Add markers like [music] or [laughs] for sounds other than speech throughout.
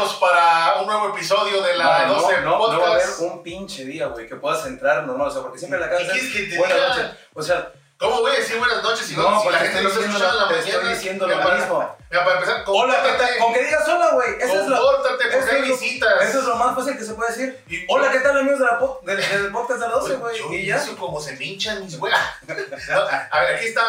listos para un nuevo episodio de la No, 12 no, no, no va a haber Podcast. un pinche día, güey, que puedas entrar normal, o sea, porque siempre la casa ¿Y quieres que te. O sea, ¿Cómo voy a decir buenas noches si no, no, si la porque gente no escuchando en la mañana? estoy diciendo lo para- mismo. Mira, para empezar, Hola, ¿qué tal? Con que digas hola, güey. Eso es lo. Porque eso hay visitas. Eso es lo más fácil que se puede decir. Y- Hola, ¿qué tal, amigos de la po- del, del podcast de la 12, güey? Y ya. inicio como se me hinchan mis güeyes. [laughs] A ver, aquí está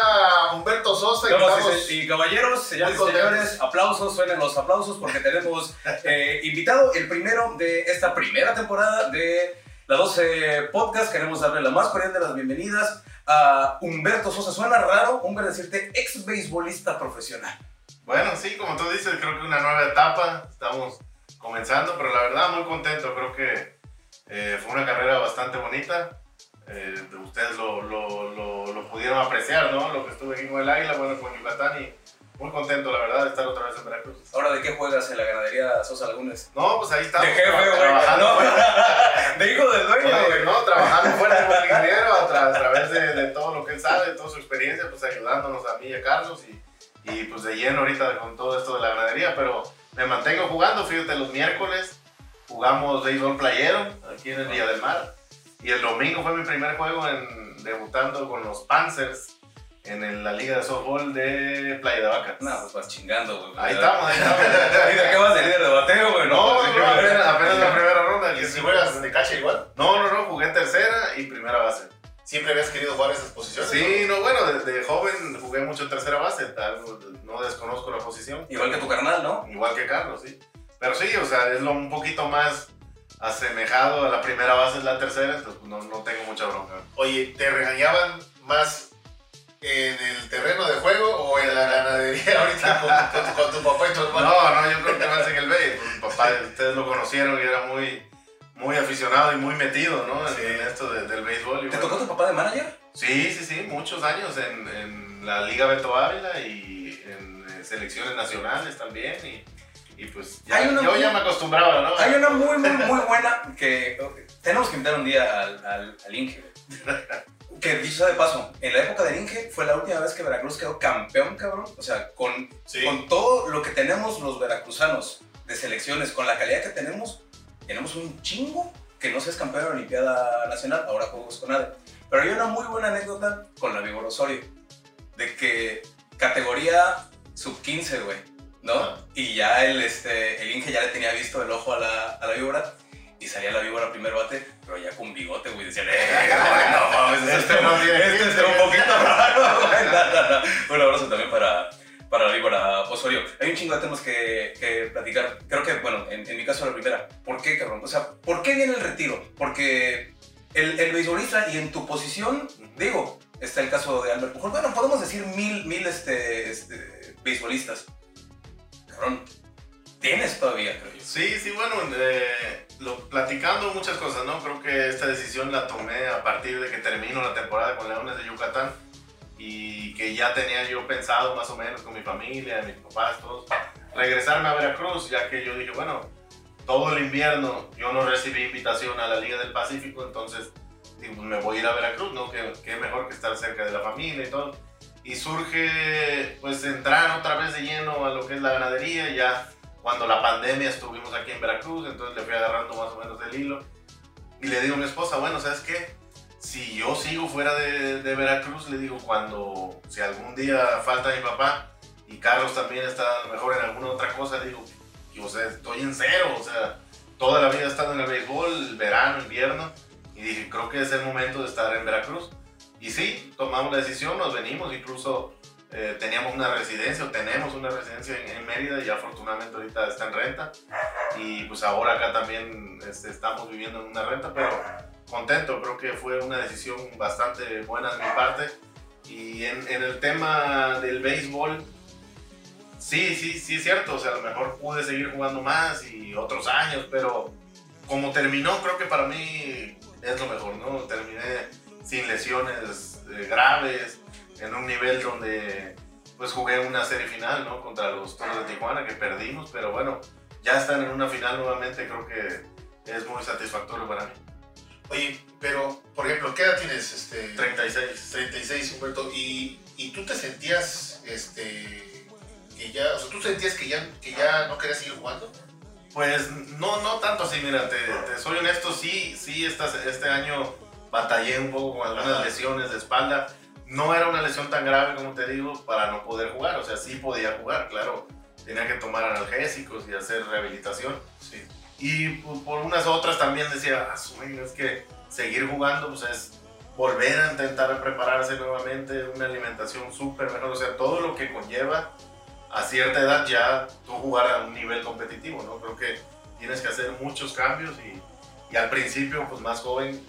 Humberto Sosa. y Damas estamos- y, caballeros, señores señores, aplausos, suenen los aplausos porque tenemos eh, invitado el primero de esta primera temporada de la 12 Podcast. Queremos darle la más cordial de las bienvenidas a Humberto Sosa. Suena raro, Humber, decirte ex beisbolista profesional. Bueno, sí, como tú dices, creo que una nueva etapa, estamos comenzando, pero la verdad muy contento, creo que eh, fue una carrera bastante bonita, Eh, ustedes lo, lo, lo, lo pudieron apreciar, ¿no? Lo que estuve aquí con el Águila, bueno, con Yucatán y muy contento, la verdad, de estar otra vez en Veracruz. Ahora, ¿de qué juegas en la ganadería Sosa Lagunes? No, pues ahí estamos. De jefe, güey. trabajando No. [laughs] De hijo del dueño, güey. no, trabajando fuera como ingeniero [laughs] a, tra- a través de, de todo lo que él sabe, de toda su experiencia, pues ayudándonos a mí y a Carlos y, y pues de lleno ahorita con todo esto de la ganadería, pero me mantengo jugando, fíjate, los miércoles jugamos béisbol playero aquí en el Villa del Mar y el domingo fue mi primer juego en, debutando con los Panzers en la liga de softball de Playa de Vaca. No, pues vas chingando, güey. Ahí estamos, ahí estamos. [laughs] ¿Y de qué vas a líder de bateo, güey? No, pues, no, apenas, apenas la primera ronda. ¿Y si juegas de cacha igual? No, no, no, jugué tercera y primera base. ¿Siempre habías querido jugar esas posiciones? Sí, no, bueno, desde joven jugué mucho en tercera base, tal, no desconozco la posición. Igual que tu carnal, ¿no? Igual que Carlos, sí. Pero sí, o sea, es lo un poquito más asemejado a la primera base, es la tercera, entonces pues, no, no tengo mucha bronca. Oye, ¿te regañaban más en el terreno de juego o en la ganadería [laughs] ahorita con, con- con tu papá y tu hermano? No, no, yo creo que más en el B. Mi papá, ustedes lo conocieron y era muy, muy aficionado y muy metido, ¿no? En, Sí. en esto de- del béisbol. y ¿Te bueno. tocó tu papá de manager? Sí, sí, sí, muchos años en, en la Liga Beto Ávila y en selecciones nacionales también. Y, y pues ya, Hay una yo muy- ya me acostumbraba, ¿no? Hay una muy, muy, muy buena que tenemos que invitar un día al, al, al Inge. Que dicho de paso, en la época del Inge fue la última vez que Veracruz quedó campeón, cabrón. O sea, con, Sí. con todo lo que tenemos los veracruzanos de selecciones, con la calidad que tenemos, tenemos un chingo que no seas campeón de la Olimpiada Nacional, ahora juegos con ADE. Pero hay una muy buena anécdota con la Vigor Osorio, de que categoría sub 15, güey, ¿no? Ajá. Y ya el, este, el Inge ya le tenía visto el ojo a la, a la víbora. Y salía la víbora primer bate, pero ya con bigote, güey. Decían, ¡eh, güey, no mames! Este, Este no tiene este está un güey". poquito raro, [laughs] güey. No, no, no. Un abrazo también para, para la víbora Osorio. Hay un chingo de temas que, que platicar. Creo que, bueno, en, en mi caso la primera. ¿Por qué, cabrón? O sea, ¿por qué viene el retiro? Porque el, el beisbolista y en tu posición, digo, está el caso de Albert Pujol. Bueno, podemos decir mil, mil este, este, beisbolistas. Cabrón, tienes todavía, creo yo. Sí, sí, bueno, eh, platicando muchas cosas, ¿no? Creo que esta decisión la tomé a partir de que termino la temporada con Leones de Yucatán y que ya tenía yo pensado más o menos con mi familia, mis papás, todos, regresarme a Veracruz, ya que yo dije, bueno, todo el invierno yo no recibí invitación a la Liga del Pacífico, entonces pues me voy a ir a Veracruz, ¿no? Que, que mejor que estar cerca de la familia y todo. Y surge, pues, entrar otra vez de lleno a lo que es la ganadería, ya cuando la pandemia estuvimos aquí en Veracruz, entonces le fui agarrando más o menos el hilo. Y le digo a mi esposa, bueno, ¿sabes qué? Si yo sigo fuera de, de Veracruz, le digo, cuando, si algún día falta mi papá y Carlos también está a lo mejor en alguna otra cosa, le digo, o sea, estoy en cero, o sea, toda la vida he estado en el béisbol, verano, invierno, y dije, creo que es el momento de estar en Veracruz. Y sí, tomamos la decisión, nos venimos, incluso eh, teníamos una residencia o tenemos una residencia en, en Mérida y afortunadamente ahorita está en renta. Y pues ahora acá también este, estamos viviendo en una renta, pero contento, creo que fue una decisión bastante buena de mi parte. Y en, en el tema del béisbol, sí, sí, sí es cierto, o sea, a lo mejor pude seguir jugando más y otros años, pero como terminó, creo que para mí es lo mejor, ¿no? Terminé sin lesiones eh, graves, en un nivel donde pues jugué una serie final, ¿no? Contra los Toros de Tijuana que perdimos, pero bueno, ya están en una final nuevamente, creo que es muy satisfactorio para mí. Oye, pero, por ejemplo, ¿qué edad tienes? Este, 36. 36, Humberto. ¿Y, y tú te sentías, este, que ya, o sea, tú sentías que ya, que ya no querías seguir jugando? Pues no, no tanto así, mira, te, te soy honesto, sí, sí, este año batallé un poco con algunas lesiones de espalda. No era una lesión tan grave, como te digo, para no poder jugar. O sea, sí podía jugar, claro. Tenía que tomar analgésicos y hacer rehabilitación. Sí. Y por, unas otras también decía, ah, es que seguir jugando pues es volver a intentar prepararse nuevamente, una alimentación súper mejor, o sea, todo lo que conlleva a cierta edad ya tú jugar a un nivel competitivo, ¿no? Creo que tienes que hacer muchos cambios y, y al principio, pues más joven,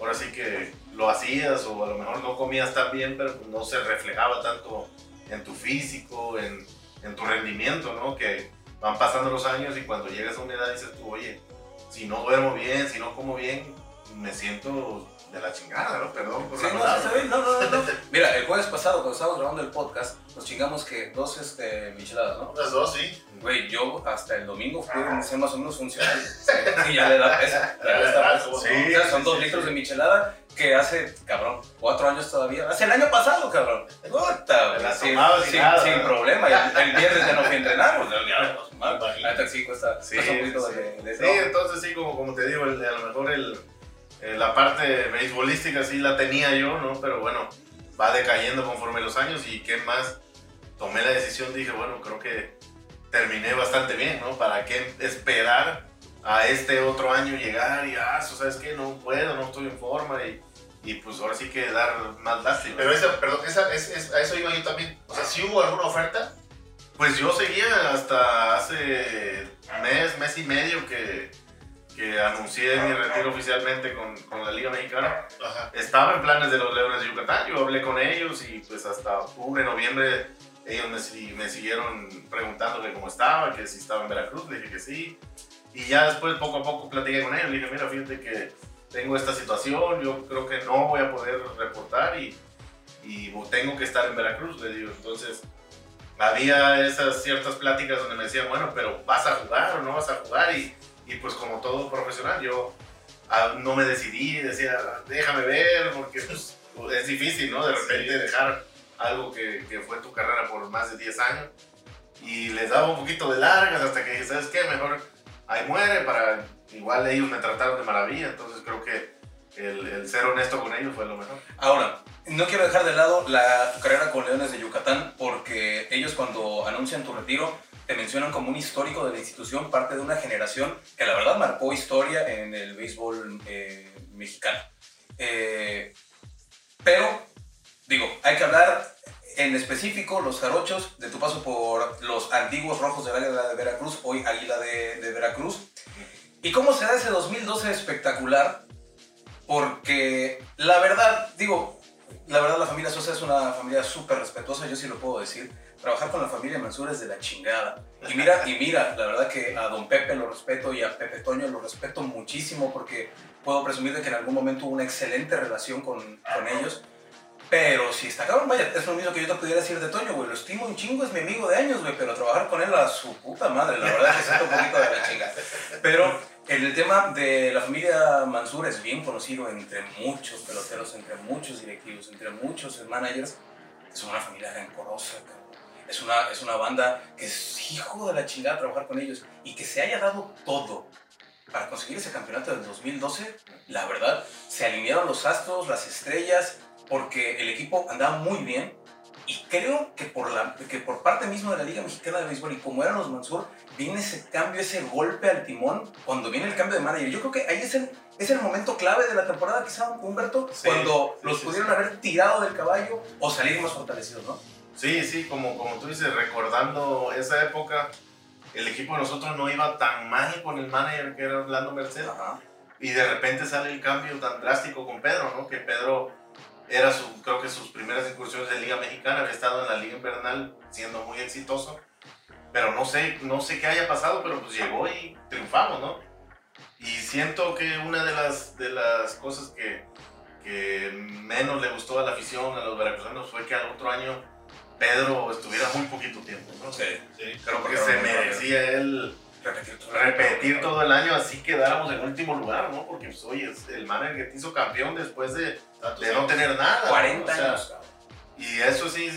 ahora sí que lo hacías o a lo mejor no comías tan bien, pero pues, no se reflejaba tanto en tu físico, en, en tu rendimiento, ¿no? Que van pasando los años y cuando llegas a una edad dices tú, oye, si no duermo bien, si no como bien, me siento de la chingada, ¿no? Perdón por Sí, no. No, no, no, no. [laughs] Mira, el jueves pasado, cuando estábamos grabando el podcast, nos chingamos que dos este, micheladas, ¿no? Unas dos, sí. Güey, yo hasta el domingo pude ser más o menos funcional. Sí, ya le da peso. Ya le da peso. Sí, son dos litros de michelada que hace, cabrón, cuatro años todavía. Hace el año pasado, cabrón. Puta, la sin, sin, nada, sin problema. El, el viernes ya no fui a entrenar. Pues, ya, pues. [laughs] La neta sí cuesta, Sí, cuesta un poquito sí. de, de Sí, no. entonces sí, como, como te digo, el- a lo mejor el, eh, la parte beisbolística sí la tenía yo, ¿no? Pero bueno, va decayendo conforme los años y qué más, tomé la decisión, dije, bueno, creo que terminé bastante bien, ¿no? ¿Para qué esperar a este otro año llegar y, ah, ¿sabes qué? No puedo, no estoy en forma y, y pues ahora sí que dar más lástima. Pero esa, perdón, esa, es, es- a eso iba yo también. O sea, si hubo alguna oferta, Pues yo seguía hasta hace mes, mes y medio que, que anuncié mi retiro oficialmente con, con la Liga Mexicana. ajá. Estaba en planes de los Leones de Yucatán, yo hablé con ellos y pues hasta octubre, noviembre ellos me, me siguieron preguntando que cómo estaba, que si estaba en Veracruz, le dije que sí. Y ya después poco a poco platiqué con ellos, le dije, mira, fíjate que tengo esta situación, yo creo que no voy a poder reportar y, y tengo que estar en Veracruz, le digo. Entonces había esas ciertas pláticas donde me decían, bueno, pero ¿vas a jugar o no vas a jugar? Y, y pues como todo profesional, yo ah, no me decidí, decía, déjame ver, porque pues, es difícil, ¿no? De repente Sí. dejar algo que, que fue tu carrera por más de 10 años. Y les daba un poquito de largas hasta que dije, ¿sabes qué? Mejor ahí muere para... Igual ellos me trataron de maravilla, entonces creo que el, ser honesto con ellos fue lo mejor. Ahora, no quiero dejar de lado la, carrera con Leones de Yucatán porque ellos cuando anuncian tu retiro te mencionan como un histórico de la institución, parte de una generación que la verdad marcó historia en el béisbol eh, mexicano. Eh, pero, digo, hay que hablar en específico los jarochos de tu paso por los antiguos rojos del águila de Veracruz, hoy águila de, de Veracruz. ¿Y cómo se da ese 2012 espectacular? Porque la verdad, digo, la verdad la familia Sosa es una familia súper respetuosa, yo sí lo puedo decir. Trabajar con la familia Mansur es de la chingada. Y mira, y mira, la verdad que a don Pepe lo respeto y a Pepe Toño lo respeto muchísimo porque puedo presumir de que en algún momento hubo una excelente relación con, con ellos. Pero si está cabrón, vaya, es lo mismo que yo te pudiera decir de Toño, güey. Lo estimo un chingo, es mi amigo de años, güey. Pero trabajar con él a su puta madre, la verdad que siento un poquito de la chinga. Pero el tema de la familia Mansur es bien conocido entre muchos peloteros, entre muchos directivos, entre muchos managers. Es una familia rencorosa. Es una, es una banda que es hijo de la chingada trabajar con ellos y que se haya dado todo para conseguir ese campeonato del 2012. La verdad, se alinearon los astros, las estrellas, porque el equipo andaba muy bien. Y creo que por, la, que por parte mismo de la Liga Mexicana de Béisbol y como eran los Mansur, viene ese cambio, ese golpe al timón cuando viene el cambio de manager. Yo creo que ahí es el, es el momento clave de la temporada, quizá, Humberto, Sí, cuando sí, los sí, pudieron haber tirado del caballo o salir más fortalecidos, ¿no? Sí, sí, como, como tú dices, recordando esa época, el equipo de nosotros no iba tan mal con el manager que era Orlando Merced. Ajá. Y de repente sale el cambio tan drástico con Pedro, ¿no? Que Pedro era su, creo que sus primeras incursiones en Liga Mexicana, había estado en la Liga Invernal siendo muy exitoso. Pero no sé, no sé qué haya pasado, pero pues llegó y triunfamos, ¿no? Y siento que una de las, de las cosas que, que menos le gustó a la afición, a los veracruzanos, fue que al otro año Pedro estuviera muy poquito tiempo, ¿no? Sí. Sí. Creo que se merecía él Repetir todo. repetir todo el año así quedáramos en último lugar, ¿no? Porque, pues, oye, es el manager que te hizo campeón después de, de no tener nada. ¿no? 40 O sea, años, cabrón. Y eso sí,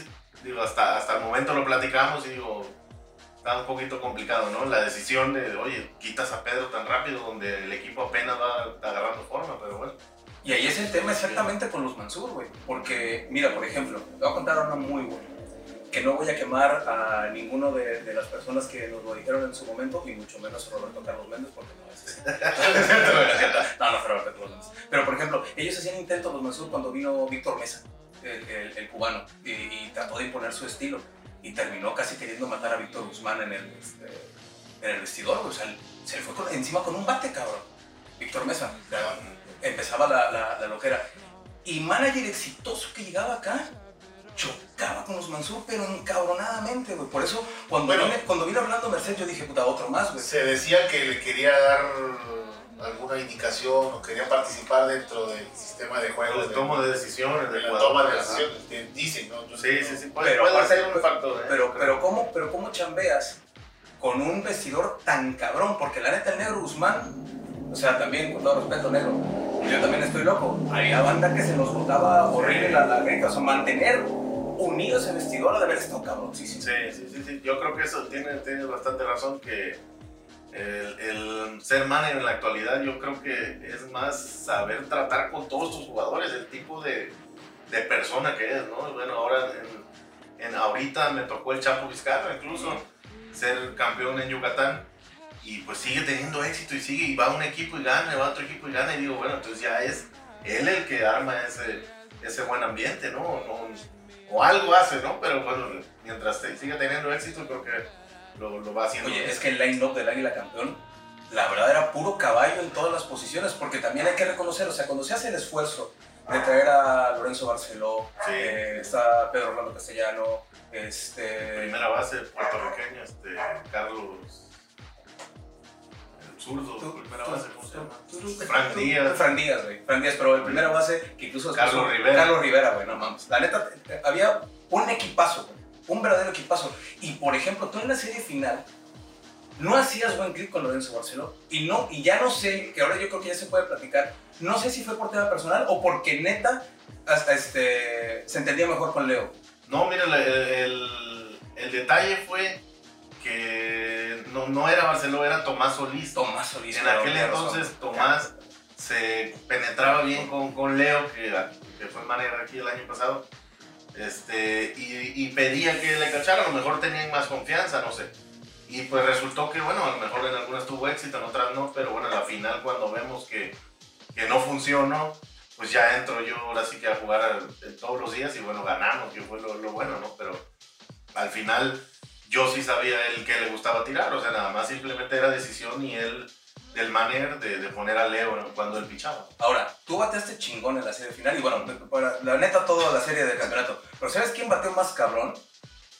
digo, hasta, hasta el momento lo platicamos y digo, está un poquito complicado, ¿no? La decisión de, oye, quitas a Pedro tan rápido, donde el equipo apenas va agarrando forma, pero bueno. Y ahí es el tema exactamente con los Mansur, güey. Porque, mira, por ejemplo, te voy a contar una muy buena. Que no voy a quemar a ninguno de, de las personas que nos lo dijeron en su momento, y mucho menos a Roberto Carlos Méndez, porque no es [laughs] No, no fue Roberto Carlos Méndez. Pero, por ejemplo, ellos hacían intentos, los Mansur, cuando vino Víctor Mesa, el, el- el cubano, y, y trató de imponer su estilo. Y terminó casi queriendo matar a Víctor Guzmán en el, este, en el vestidor. O sea, se le fue con- encima con un bate, cabrón. Víctor Mesa. Empezaba la, la, la loquera. Y manager exitoso que llegaba acá, chocaba con los Mansur, pero encabronadamente, güey. Por eso, cuando, Bueno. vine, cuando vine hablando Merced, yo dije, puta, otro más, güey. Se decía que le quería dar alguna indicación o quería participar dentro del sistema de juego. El tomo de decisiones, de de la toma de decisiones. Dicen, ¿no? Yo Sí, sí, sí, puede, Pero puede aparte- ser un factor, ¿eh? Pero, pero, ¿cómo, pero ¿cómo chambeas con un vestidor tan cabrón? Porque la neta, el negro Guzmán, o sea, también, con todo respeto, negro, yo también estoy loco. Había banda que se nos botaba horrible la, la greca, o sea, mantener unido ese vestidor ha de haber estado cabroncísimo. Sí, sí, sí, sí. Yo creo que eso tiene, tiene bastante razón que el, el ser manager en la actualidad yo creo que es más saber tratar con todos tus jugadores, el tipo de, de persona que es, ¿no? Bueno, ahora en, en- ahorita me tocó el Chapo Vizcarra incluso ser campeón en Yucatán y pues sigue teniendo éxito y sigue y va a un equipo y gana, y va otro equipo y gana y digo, bueno, entonces ya es él el que arma ese, ese buen ambiente. No- o algo hace, ¿no? Pero bueno, mientras te- siga teniendo éxito, creo que lo, lo va haciendo. Oye, bien. es que el line-up del Águila Campeón, la verdad era puro caballo en todas las posiciones, porque también hay que reconocer, o sea, cuando se hace el esfuerzo de traer a Lorenzo Barceló, Sí. eh, está Pedro Orlando Castellano, este... Primera base puertorriqueño, este, Carlos. El zurdo, tú- primera tú- base, ¿cómo se llama? tú- Díaz. Frank Díaz, güey. Frank Díaz, pero el primera base que incluso... Carlos Rivera. Carlos Rivera, güey, no mames. La neta, eh, había un equipazo, güey. Un verdadero equipazo. Y, por ejemplo, tú en la serie final no hacías buen clip con Lorenzo Barceló. Y, no, y ya no sé, que ahora yo creo que ya se puede platicar, no sé si fue por tema personal o porque neta hasta este, se entendía mejor con Leo. No, mira, el, el- el detalle fue que no, no era Barceló, era Tomás Solís. Tomás Solís. En aquel razón. entonces Tomás se penetraba bien con, con Leo, que, que fue manager aquí el año pasado, este, y, y pedía que le cachara, a lo mejor tenían más confianza, no sé. Y pues resultó que, bueno, a lo mejor en algunas tuvo éxito, en otras no, pero bueno, en la final cuando vemos que, que no funcionó, pues ya entro yo ahora sí que a jugar todos los días y bueno, ganamos, que fue lo, lo bueno, ¿no? Pero al final yo sí sabía él que le gustaba tirar, o sea, nada más simplemente era decisión y él del manner de, de poner a Leo cuando él pichaba. Ahora, tú bateaste chingón en la serie final y bueno, para la neta toda la serie del campeonato. Pero ¿sabes quién bateó más cabrón?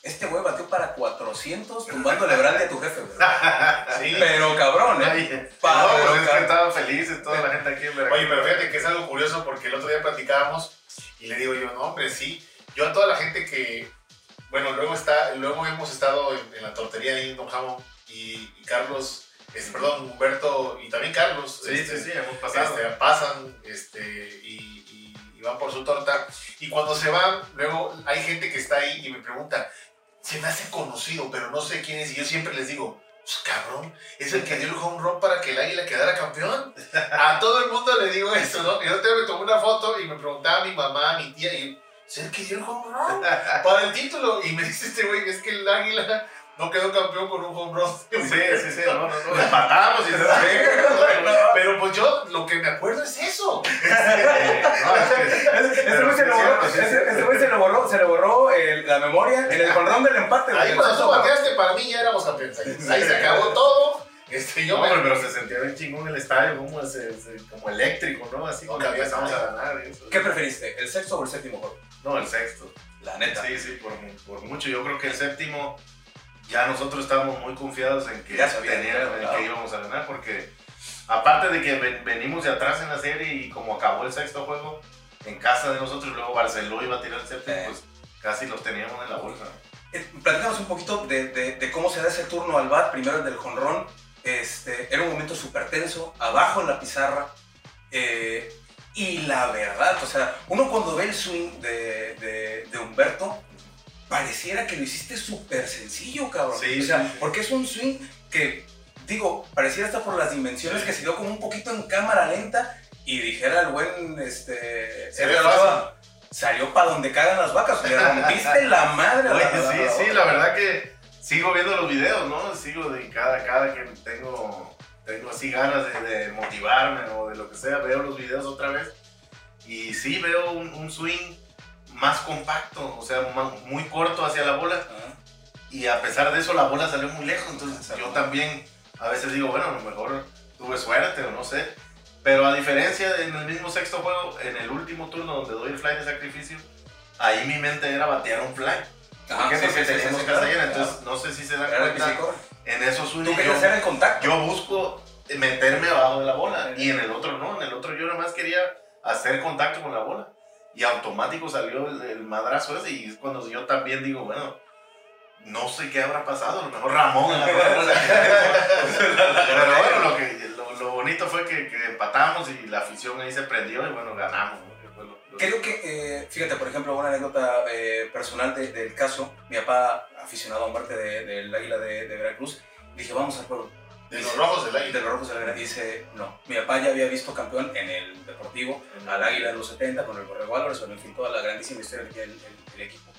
Este güey bateó para 400 tumbándole grande a tu jefe, güey. [laughs] Sí. Pero cabrón, ¿eh? Ay, Pa- no, pero es que estaban felices toda la gente aquí en Veracruz. Oye, pero fíjate que es algo curioso porque el otro día platicábamos y le digo yo, no, hombre, sí. Yo a toda la gente que, bueno, luego está, luego hemos estado en, en la tortería ahí en Don Jamón y, y Carlos, este, perdón, Humberto y también Carlos, Sí, este, sí, sí, hemos pasado. este, pasan este, y, y- y van por su torta. Y cuando se van, luego hay gente que está ahí y me pregunta, se me hace conocido, pero no sé quién es. Y yo siempre les digo, pues cabrón, es el que dio el home run para que el águila quedara campeón. [laughs] A todo el mundo le digo eso, ¿no? Y yo te me tomé una foto y me preguntaba a mi mamá, a mi tía, y ¿es el que dio el home run [laughs] para el título? Y me dice este güey, es que el águila no quedó campeón con un home run. Sí, sí, sí, no, no, no, empatamos y se Pero pues yo lo que me acuerdo es eso. [laughs] [laughs] Ese güey se le borró, ese- güey se le borró, se le borró el- la memoria en el cordón del empate. güey. Ahí cuando tú bateaste, para mí ya éramos campeones. Ahí se acabó todo. Este, yo No, me- pero, se sentía bien chingón el estadio, como, ese- ese- como eléctrico, ¿no? Así que empezamos a ganar. eso. ¿Qué preferiste, el sexto o el séptimo juego? No, el sexto. La neta. Sí, sí, por, por mucho. Yo creo que el séptimo, ya nosotros estábamos muy confiados en que, Ya sabían, en claro. que íbamos a ganar, porque aparte de que ven- venimos de atrás en la serie y como acabó el sexto juego, en casa de nosotros, y luego Barceló iba a tirar el séptimo, Eh. pues casi los teníamos en la bolsa. Eh, platicamos un poquito de, de- de cómo se da ese turno al bat, primero el del jonrón. Este, era un momento súper tenso, abajo en la pizarra. eh, y la verdad, o sea, uno cuando ve el swing de, de- de Humberto, pareciera que lo hiciste súper sencillo, cabrón. Sí, o sea, sí. porque es un swing que, digo, pareciera hasta por las dimensiones que se dio como un poquito en cámara lenta y dijera el buen, este, Se salió para donde cagan las vacas, le rompiste la madre. Oye, la- sí, sí, la verdad que sigo viendo los videos, ¿no? Sigo de cada, cada que tengo así ganas de, de motivarme o de lo que sea, veo los videos otra vez y sí veo un, un swing más compacto, o sea, ma- muy corto hacia la bola Ah, y a pesar de eso la bola salió muy lejos, entonces Salió. yo también a veces digo, bueno, a lo mejor tuve suerte o no sé, pero a diferencia en el mismo sexto juego, en el último turno donde doy el fly de sacrificio, ahí mi mente era batear un fly. Entonces no sé si se dan cuenta, en esos querías hacer el contacto. yo busco meterme abajo de la bola y en el otro no, en el otro yo nada más quería hacer contacto con la bola y automático salió el, el madrazo ese y es cuando yo también digo, bueno, no sé qué habrá pasado, a lo mejor Ramón en la bola. [laughs] Pero bueno, lo, que, lo, lo bonito fue que, que empatamos y la afición ahí se prendió y bueno, ganamos. Creo que, eh, fíjate, por ejemplo, una anécdota eh, personal de- del caso, mi papá, aficionado a muerte de- del Águila de, de Veracruz, dije, vamos al pueblo. De los rojos del de aire. los Rojos del Águila. Dice, no, mi papá ya había visto campeón en el Deportivo, al Águila en los 70, con el Borrego Álvarez, en fin, toda la grandísima historia que tiene el, el- el equipo.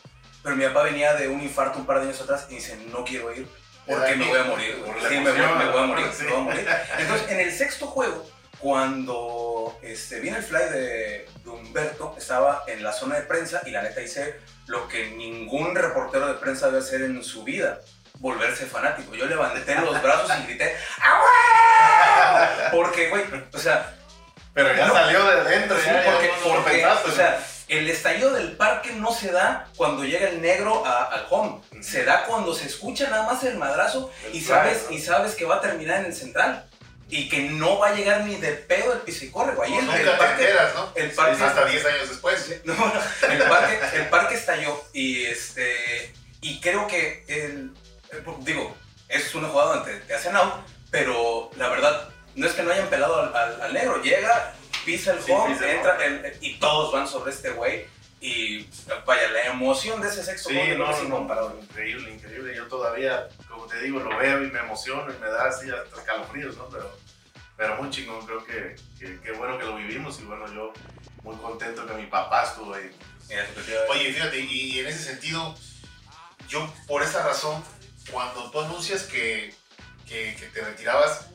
Pero mi papá venía de un infarto un par de años atrás y dice, no quiero ir porque me voy a morir. Sí, me voy, me voy a morir, sí. me voy a morir. Entonces, en el sexto juego, cuando este, viene el fly de, de Humberto, estaba en la zona de prensa y la neta hice lo que ningún reportero de prensa debe hacer en su vida, volverse fanático. Yo levanté los brazos y grité, ¡Ah, güey! Porque, güey, o sea, Pero ya No. salió de adentro, Sí, ya, ya porque, no porque, pensaste, o sea, el estallido del parque no se da cuando llega el negro a- al home. Se da cuando se escucha nada más el madrazo El y sabes, ¿no? y sabes que va a terminar en el central. Y que no va a llegar ni de pedo el piscicorre, güey. Ahí el, Nunca parque, enteras, ¿no? el parque, Hasta 10 años después. no, [laughs] el parque, el parque estalló y este y creo que el- digo es una jugada donde te, hacen out, pero la verdad no es que no hayan pelado al, al- al negro, llega, pisa el Sí, home, pisa entra el- y todos van sobre este güey y vaya la emoción de ese sexto Sí, no, es no, incomparable. increíble, increíble. Yo todavía, como te digo, lo veo y me emociono y me da así hasta escalofríos, ¿no? Pero, pero muy chingón, creo que, que, que bueno que lo vivimos y bueno, yo muy contento que mi papá estuvo ahí. Mira. Oye, fíjate, y en ese sentido, yo por esa razón, cuando tú anuncias que, que, que te retirabas,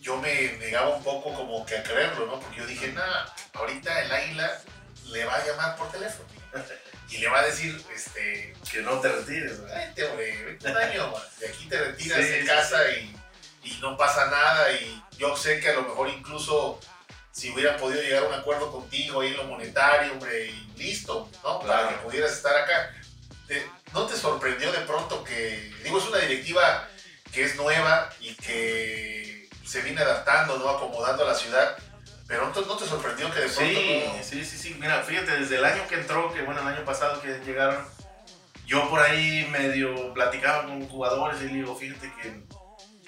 yo me negaba un poco como que a creerlo, ¿no? Porque yo dije, nada, ahorita el águila le va a llamar por teléfono [laughs] y le va a decir, este, Que no te retires, vente, hombre, vente un año, de aquí te retiras Sí, en sí, casa y, y no pasa nada y yo sé que a lo mejor incluso si hubieran podido llegar a un acuerdo contigo ahí en lo monetario, hombre, y listo, ¿no? Para Claro. que pudieras estar acá. Te- ¿No te sorprendió de pronto que, digo, es una directiva que es nueva y que se viene adaptando, ¿no? Acomodando a la ciudad, pero ¿no te, no te sorprendió que de pronto Sí, sí, sí, sí. Mira, fíjate, desde el año que entró, que bueno, el año pasado que llegaron, yo por ahí medio platicaba con jugadores y le digo, fíjate que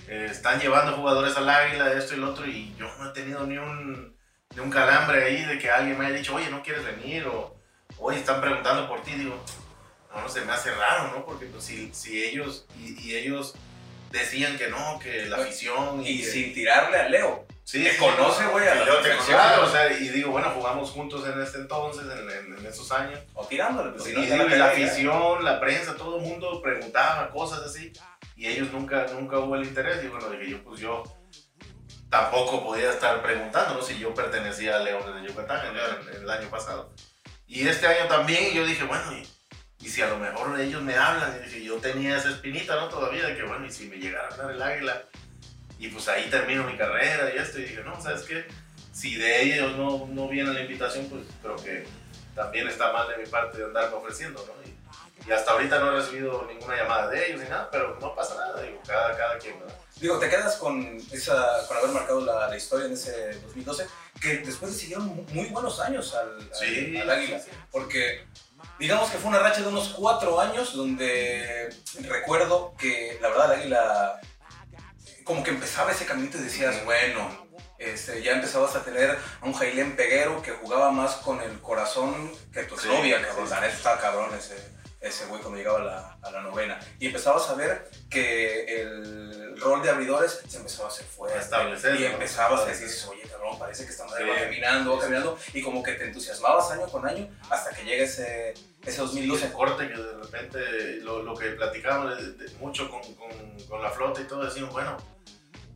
eh, están llevando jugadores al águila, esto y lo otro, y yo no he tenido ni un, ni un calambre ahí de que alguien me haya dicho, oye, no quieres venir, o oye, están preguntando por ti. Digo, no, se me hace raro, ¿no? Porque pues, si, si ellos, y, y ellos decían que no, que la afición y, y que- sin tirarle a Leo. Sí, Te conoce, güey, a la te. Claro, o sea, y digo, bueno, jugamos juntos en este entonces, en, en- en esos años. O tirándole. pues, y no, digo, y la la cagué, afición, la prensa, todo el mundo preguntaba cosas así. Y ellos nunca, nunca hubo el interés. Y bueno, dije yo, pues yo tampoco podía estar preguntando, ¿no? Si yo pertenecía a Leones de Yucatán en, en- el año pasado. Y este año también, yo dije, bueno, y, y si a lo mejor ellos me hablan, y dije, yo tenía esa espinita, ¿no? Todavía, de que bueno, y si me llegara a hablar el águila, y pues ahí termino mi carrera y esto, y dije, no, ¿sabes qué? Si de ellos no, no viene la invitación, pues creo que también está mal de mi parte de andarme ofreciendo, ¿no? Y, y hasta ahorita no he recibido ninguna llamada de ellos ni nada, pero no pasa nada, digo, cada, cada quien, ¿verdad? Digo, te quedas con, esa, con haber marcado la, la historia en ese 2012, que después siguieron mu- muy buenos años al, al- Sí, al Águila. sí, sí. Porque digamos que fue una racha de unos cuatro años donde recuerdo que la verdad el Águila como que empezaba ese caminito y decías, bueno, este, ya empezabas a tener a un Jailén Peguero que jugaba más con el corazón que tu Sí, novia, sí, cabrón. sí. Neta estaba cabrón ese, ese güey cuando llegaba a la, a la novena. Y empezabas a ver que el rol de abridores se empezaba a hacer fuerte. Establecer, Y empezabas a decir, oye, cabrón, parece que esta madre Sí. va caminando, va caminando. Y como que te entusiasmabas año con año hasta que llega ese, ese Y 2012. ese corte que de repente, lo, lo que platicábamos mucho con, con- con la flota y todo, decían, bueno,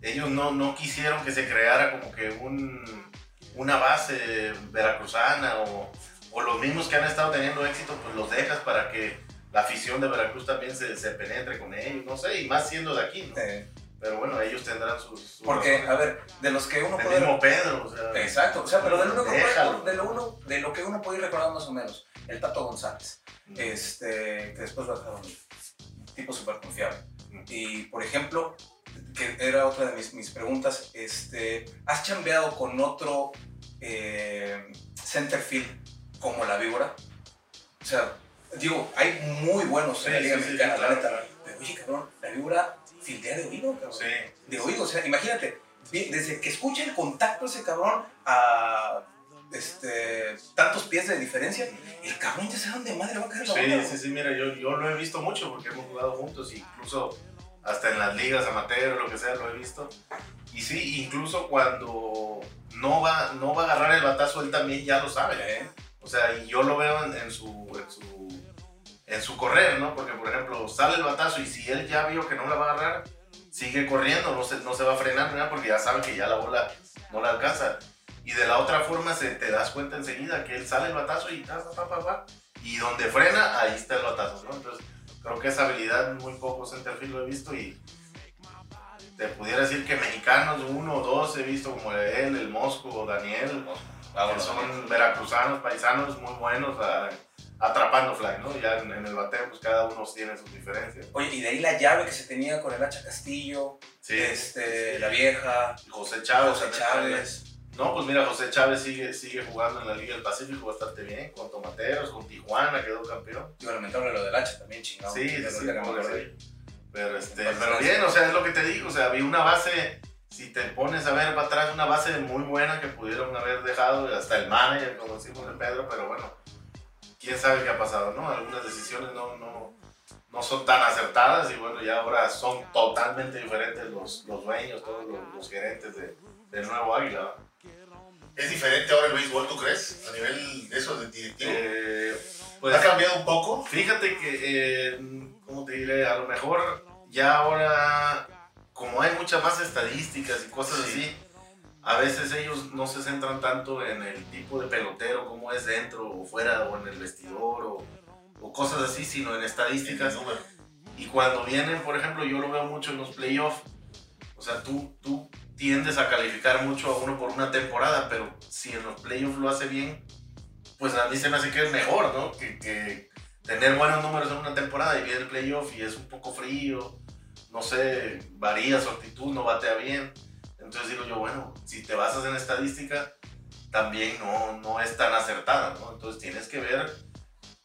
ellos no, no quisieron que se creara como que un, una base veracruzana o, o los mismos que han estado teniendo éxito, pues los dejas para que la afición de Veracruz también se, se penetre con ellos, no sé, y más siendo de aquí, ¿no? Eh, Pero bueno, ellos tendrán sus... sus porque, razones. a ver, de los que uno El puede... mismo Pedro, o sea... Exacto, o sea, pero de lo, que puede- de, lo uno, de lo que uno puede ir recordando más o menos, el Tato González, Mm. este, que después lo dejaron tipo súper confiable. Mm. Y, por ejemplo, que era otra de mis, mis preguntas, este, ¿has chambeado con otro eh, centerfield como la víbora? O sea, digo, hay muy buenos en la Liga Mexicana, la neta. Pero, oye, cabrón, la víbora fildea de oído, cabrón Sí. de oído. O sea, imagínate, desde que escucha el contacto ese cabrón a este, tantos pies de diferencia, el cabrón ya sabe dónde madre va a caer la. Sí, sí, sí, mira, yo, yo lo he visto mucho porque hemos jugado juntos, incluso hasta en las ligas amateur, lo que sea, lo he visto. Y sí, incluso cuando no va, no va a agarrar el batazo, él también ya lo sabe. Eh, O sea, y yo lo veo en, en su, en, su, en su correr, ¿no? Porque, por ejemplo, sale el batazo y si él ya vio que no la va a agarrar, sigue corriendo, no se, no se va a frenar, ¿verdad? Porque ya sabe que ya la bola no la alcanza. Y de la otra forma se, te das cuenta enseguida que él sale el batazo y ta, ta, ta, ta, y donde frena, ahí está el batazo, ¿no? Entonces, creo que esa habilidad muy pocos centerfield lo he visto y te pudiera decir que mexicanos, uno o dos he visto como él, el Mosco, Daniel, que vámonos. son veracruzanos, paisanos muy buenos a- atrapando fly, ¿no? Ya en, en el bateo, pues cada uno tiene sus diferencias. Oye, y de ahí la llave que se tenía con el Hacha Castillo, Sí. este, la vieja, José Chávez. José. Chávez. No, pues mira, José Chávez sigue, sigue jugando en la Liga del Pacífico bastante bien, con Tomateros, con Tijuana, quedó campeón. Digo, lamentable lo del Hacha también, chingado. Sí, sí, sí. Pero, este, pero bien, o sea, es lo que te digo, o sea, había una base, si te pones a ver para atrás, una base muy buena que pudieron haber dejado, hasta el manager, como decimos de Pedro, pero bueno, quién sabe qué ha pasado, ¿no? Algunas decisiones no, no, no son tan acertadas y bueno, ya ahora son totalmente diferentes los, los dueños, todos los, los gerentes de, del nuevo Águila. ¿Es diferente ahora el béisbol, tú crees? A nivel de eso, de directivo. Eh, pues, ¿Ha cambiado un poco? Fíjate que, eh, ¿cómo te diré? A lo mejor ya ahora, como hay muchas más estadísticas y cosas Sí. así, a veces ellos no se centran tanto en el tipo de pelotero, cómo es dentro o fuera o en el vestidor o, o cosas así, sino en estadísticas. Número. Y cuando vienen, por ejemplo, yo lo veo mucho en los playoffs, o sea, tú, tú tiendes a calificar mucho a uno por una temporada, pero si en los playoffs lo hace bien, pues a mí se me hace que es mejor, ¿no? Que, que tener buenos números en una temporada y viene el playoff y es un poco frío, no sé, varía su actitud, no batea bien. Entonces digo yo, bueno, si te basas en estadística, también no, no es tan acertada, ¿no? Entonces tienes que ver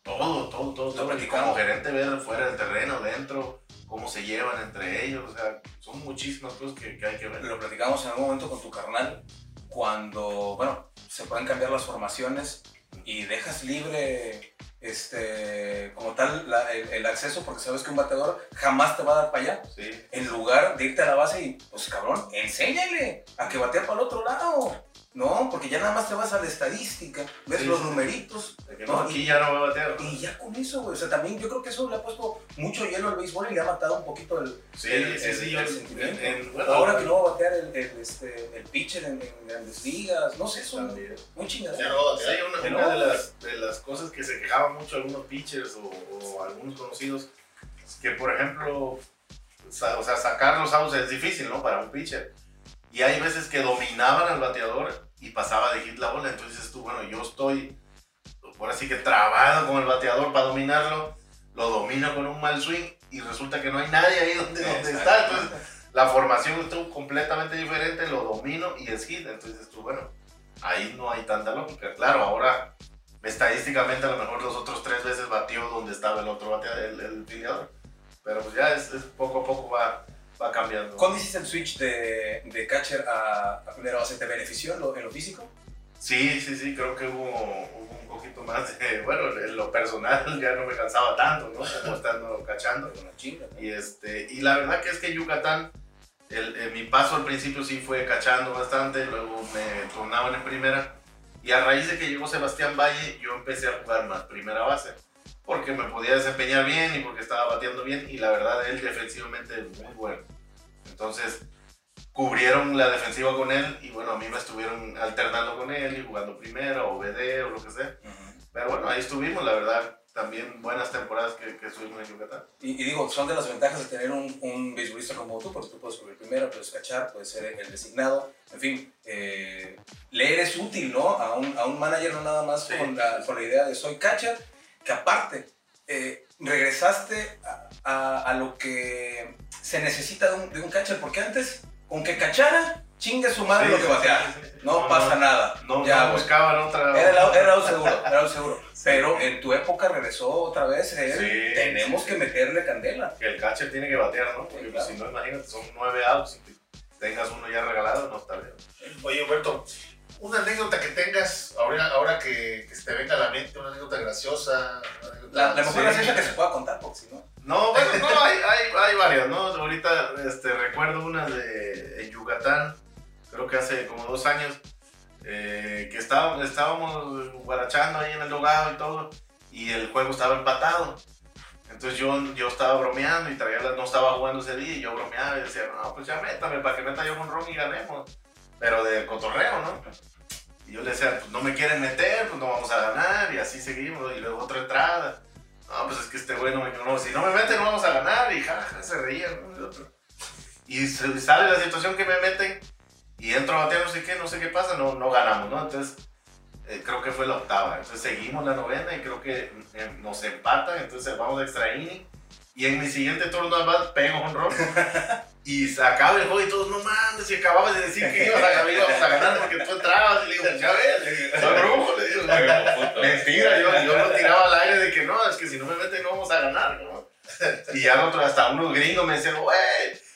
todo, todo, todo, todo. Platicamos. como gerente ver fuera del terreno, dentro, cómo se llevan entre ellos, o sea, son muchísimas cosas que, que hay que ver. Lo platicamos en algún momento con tu carnal, cuando, bueno, se pueden cambiar las formaciones y dejas libre, este, como tal, la- el, el acceso, porque sabes que un bateador jamás te va a dar para allá. Sí, En lugar de irte a la base y, pues cabrón, enséñale a que batea para el otro lado. No, porque ya nada más te vas a la estadística, ves Sí, los sí. numeritos que No, aquí ya no va a batear. ¿no? y ya con eso, güey. O sea, también yo creo que eso le ha puesto mucho hielo al béisbol y le ha matado un poquito el, Sí, el- sí, el- sí, sentimiento. en- bueno, Ahora que no va a batear el, el, este, el pitcher en, en grandes ligas, no sé, eso También. muy Ya chingada. no va a Sí, batear. una, Que una no. de, las, de las cosas que se quejaban mucho algunos pitchers o, o algunos conocidos, es que por ejemplo, o sea, sacar los outs es difícil, ¿no? Para un pitcher. Y hay veces que dominaban al bateador y pasaba de hit la bola. Entonces tú, bueno, yo estoy, por así que trabado con el bateador para dominarlo, lo domino con un mal swing y resulta que no hay nadie ahí donde, donde está. Entonces la formación estuvo completamente diferente, lo domino y es hit. Entonces tú, bueno, ahí no hay tanta lógica. Claro, ahora estadísticamente a lo mejor los otros tres veces batió donde estaba el otro bateador, el, el filiador. Pero pues ya es, es poco a poco va, va cambiando. ¿Cuándo hiciste el switch de, de catcher a, a primera base? ¿Te benefició en lo, en lo físico? Sí, sí, sí, creo que hubo, hubo un poquito más de, [laughs] bueno, en lo personal ya no me cansaba tanto, ¿no? Como estando cachando. Una chinga. Y, este, y la verdad que es que Yucatán, el, eh, mi paso al principio sí fue cachando bastante, luego me tornaban en primera. Y a raíz de que llegó Sebastián Valle, yo empecé a jugar más primera base. Porque me podía desempeñar bien y porque estaba bateando bien. Y la verdad, él defensivamente es muy bueno. Entonces, cubrieron la defensiva con él. Y bueno, a mí me estuvieron alternando con él y jugando primera o BD o lo que sea. Ujú. Pero bueno, ahí estuvimos, la verdad. También buenas temporadas que, que estuvimos en Yucatán. Y, y digo, son de las ventajas de tener un, un beisbolista como tú, porque tú puedes cubrir primero, puedes cachar, puedes ser el designado. En fin, eh, le eres útil, ¿no? A un, a un manager, no nada más Sí. con, la, con la idea de soy catcher, que aparte, eh, regresaste a, a- a lo que se necesita de un, de un catcher, porque antes, con que cachara, chingue su madre Sí, lo que sí, sí, sí. No, pasa nada. No, ya, no buscaban otra. Era, la- era algo seguro, era algo seguro. [laughs] Pero en tu época regresó otra vez. Sí. Tenemos que meterle candela. Que el catcher tiene que batear, ¿no? Porque Sí, claro. si no, imagínate, son nueve outs y que tengas uno ya regalado, no está bien. Oye, Humberto, una anécdota que tengas ahora, ahora que, que se te venga a la mente, una anécdota graciosa. una anécdota- La, la mejor graciosa que se pueda contar, porque si no. No, bueno, no, hay, hay, hay varias, ¿no? Ahorita este, recuerdo una de en Yucatán, creo que hace como dos años, eh, que estábamos, estábamos guarachando ahí en el logado y todo, y el juego estaba empatado. Entonces yo, yo estaba bromeando y traía no estaba jugando ese día y yo bromeaba y decía, no, pues ya métame para que meta yo un ron y ganemos. Pero de cotorreo, ¿no? Y yo le decía, pues no me quieren meter, pues no vamos a ganar y así seguimos. Y luego otra entrada. No, pues es que este güey no me no, si no me mete no vamos a ganar y jaja, se reían uno. Y sale la situación que me meten y entro a batear no sé qué, no sé qué pasa, no, no ganamos, ¿no? Entonces eh, creo que fue la octava. Entonces seguimos la novena y creo que eh, nos empatan, entonces vamos a extra inning. Y en mi siguiente turno bat pego un rol. [laughs] Y se acaba el juego y todos, no mames, si acababas de decir que ibas a, íbamos a ganar porque tú entrabas. Y le digo, ya ves, soy brujo, le digo. Mentira, yo, yo lo tiraba al aire de que no, es que si no me meten no vamos a ganar, ¿no? Y al otro, hasta unos gringos me decían, güey,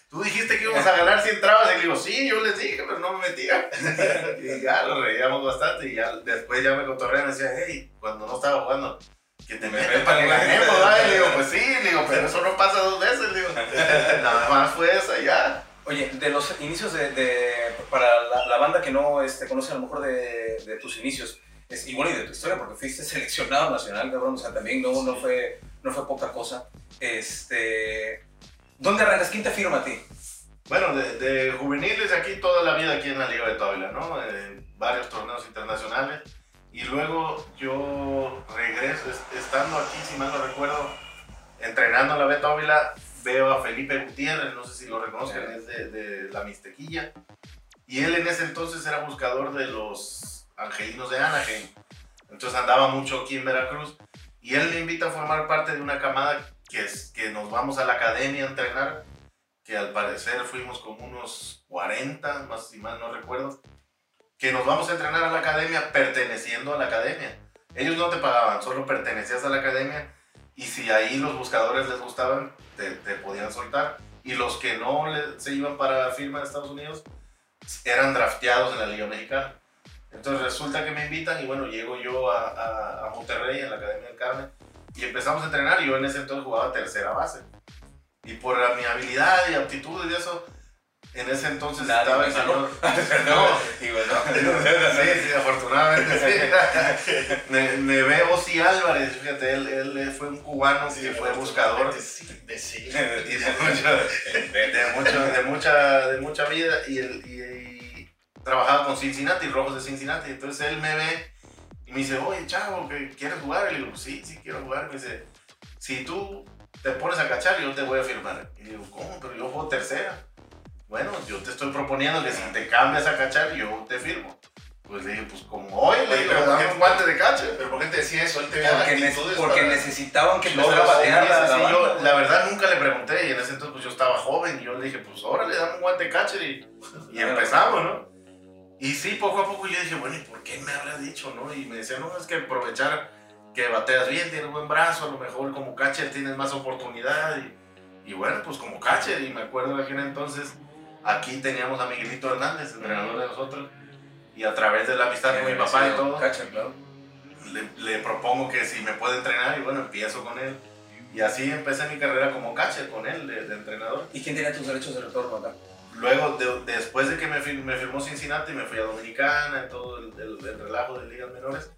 tú dijiste que íbamos a ganar si entrabas. Y le digo, sí, yo les dije, pero no me metía. [laughs] Y ya lo reíamos bastante. Y ya después ya me cotorrean y me decían, hey, cuando no estaba jugando, que te Me metan, para que ganemos, ¿verdad? Y le digo, pues sí, le digo, pero eso no pasa dos veces, le digo. [laughs] Nada más fue esa ya. Oye, de los inicios de. de- para la, la banda que no este, conoce a lo mejor de, de tus inicios, es, y bueno, y de tu historia, porque fuiste [laughs] seleccionado nacional, cabrón, o sea, también no, no, fue, no fue poca cosa. Este. ¿Dónde arrancas? ¿Quién te firma a ti? Bueno, de, de juveniles aquí toda la vida aquí en la Liga de Tóvila, ¿no? En varios torneos internacionales. Y luego yo regreso, es- estando aquí, si mal no recuerdo, entrenando en la B Tóvila, veo a Felipe Gutiérrez, no sé si lo reconozcan, Sí. es de, de la Mixtequilla. Y él en ese entonces era buscador de los angelinos de Anaheim. Entonces andaba mucho aquí en Veracruz. Y él me invita a formar parte de una camada que, es, que nos vamos a la academia a entrenar que al parecer fuimos como unos 40, más si mal no recuerdo, que nos vamos a entrenar a la academia perteneciendo a la academia. Ellos no te pagaban, solo pertenecías a la academia y si ahí los buscadores les gustaban, te, te podían soltar. Y los que no se iban para firma en Estados Unidos eran drafteados en la Liga Mexicana. Entonces resulta que me invitan y bueno, llego yo a, a, a Monterrey, en la Academia del Carmen, y empezamos a entrenar. Yo en ese entonces jugaba tercera base. Y por mi habilidad y aptitud y eso, en ese entonces estaba el señor. no, digo, no. sí, sí, afortunadamente sí. [laughs] Ne- Neve Osi Álvarez, fíjate, él, él fue un cubano que fue buscador Sí, de sí. [laughs] de, [laughs] mucho- de, mucho- de mucha, de mucha vida y, y trabajaba con Cincinnati, Rojos de Cincinnati. Entonces él me ve y me dice, oye, chavo, ¿que ¿quieres jugar? Y le digo, sí, sí quiero jugar. Me dice, si tú te pones a cachar, yo te voy a firmar. Y digo, ¿cómo? Pero yo juego tercera. Bueno, yo te estoy proponiendo que si te cambias a cachar, yo te firmo. Pues le dije, pues como hoy, le pero ¿por dame qué- un guante de catcher. Pero ¿por qué te decía eso? Él te veía Porque, porque para- necesitaban que No, empezara a batear la, la yo, la verdad nunca le pregunté y en ese entonces pues yo estaba joven y yo le dije pues órale dame un guante de catcher y, [laughs] y empezamos ¿no? y sí poco a poco yo dije bueno ¿y por qué me habrá dicho no? y me decía no es que aprovechar que bateas bien tienes buen brazo a lo mejor como catcher tienes más oportunidad y, y bueno pues como catcher y me acuerdo que en entonces aquí teníamos a Miguelito Hernández entrenador de nosotros y a través de la amistad con mi papá y todo Catcher, claro. le, le propongo que si me puede entrenar y bueno, empiezo con él. Y así empecé mi carrera como catcher con él, de, de entrenador. ¿Y quién tenía tus derechos de retorno acá? Luego, de- después de que me, me firmó Cincinnati, me fui a Dominicana, en todo el, el- el relajo de ligas menores.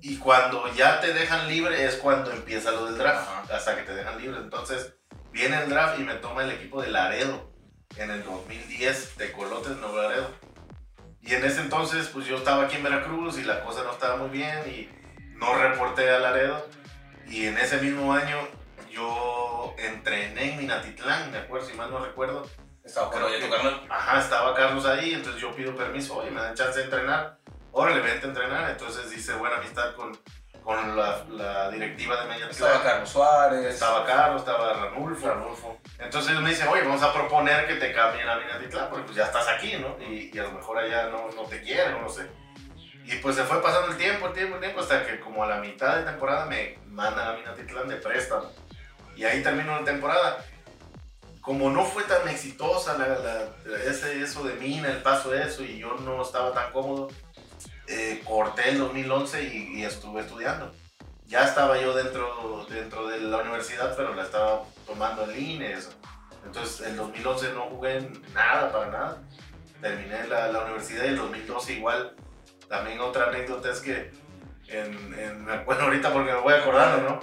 Y cuando ya te dejan libre es cuando empieza lo del draft, Ajá. hasta que te dejan libre. Entonces, viene el draft y me toma el equipo de Laredo en el 2010, de Colotes, Nuevo Laredo. Y en ese entonces, pues yo estaba aquí en Veracruz y la cosa no estaba muy bien y no reporté a Laredo. Y en ese mismo año yo entrené en Minatitlán, me acuerdo, si mal no recuerdo. Estaba tu carnal. Ajá, estaba Carlos ahí, entonces yo pido permiso, oye, me dan chance de entrenar, órale, vente a entrenar, entonces hice buena amistad con, con la, la directiva de Meñatlán. Estaba Carlos Suárez. Estaba Carlos, estaba Ranulfo. Ranulfo. Entonces me dice, oye, vamos a proponer que te cambien a Minatitlán, porque pues ya estás aquí, ¿no? Y, y a lo mejor allá no, no te quieren, no sé. Y pues se fue pasando el tiempo, el tiempo, el tiempo, hasta que como a la mitad de temporada me mandan a Minatitlán de préstamo. Y ahí terminó la temporada. Como no fue tan exitosa la, la- ese, eso de Mina, el paso de eso, y yo no estaba tan cómodo, eh, corté el 2011 y, estuve estudiando. Ya estaba yo dentro, dentro de la universidad, pero la estaba tomando en línea eso. Entonces, el 2011 no jugué nada, para nada. Terminé la, la universidad y el 2012 igual. También otra anécdota es que, en, en- bueno, ahorita porque me voy acordando, ¿no?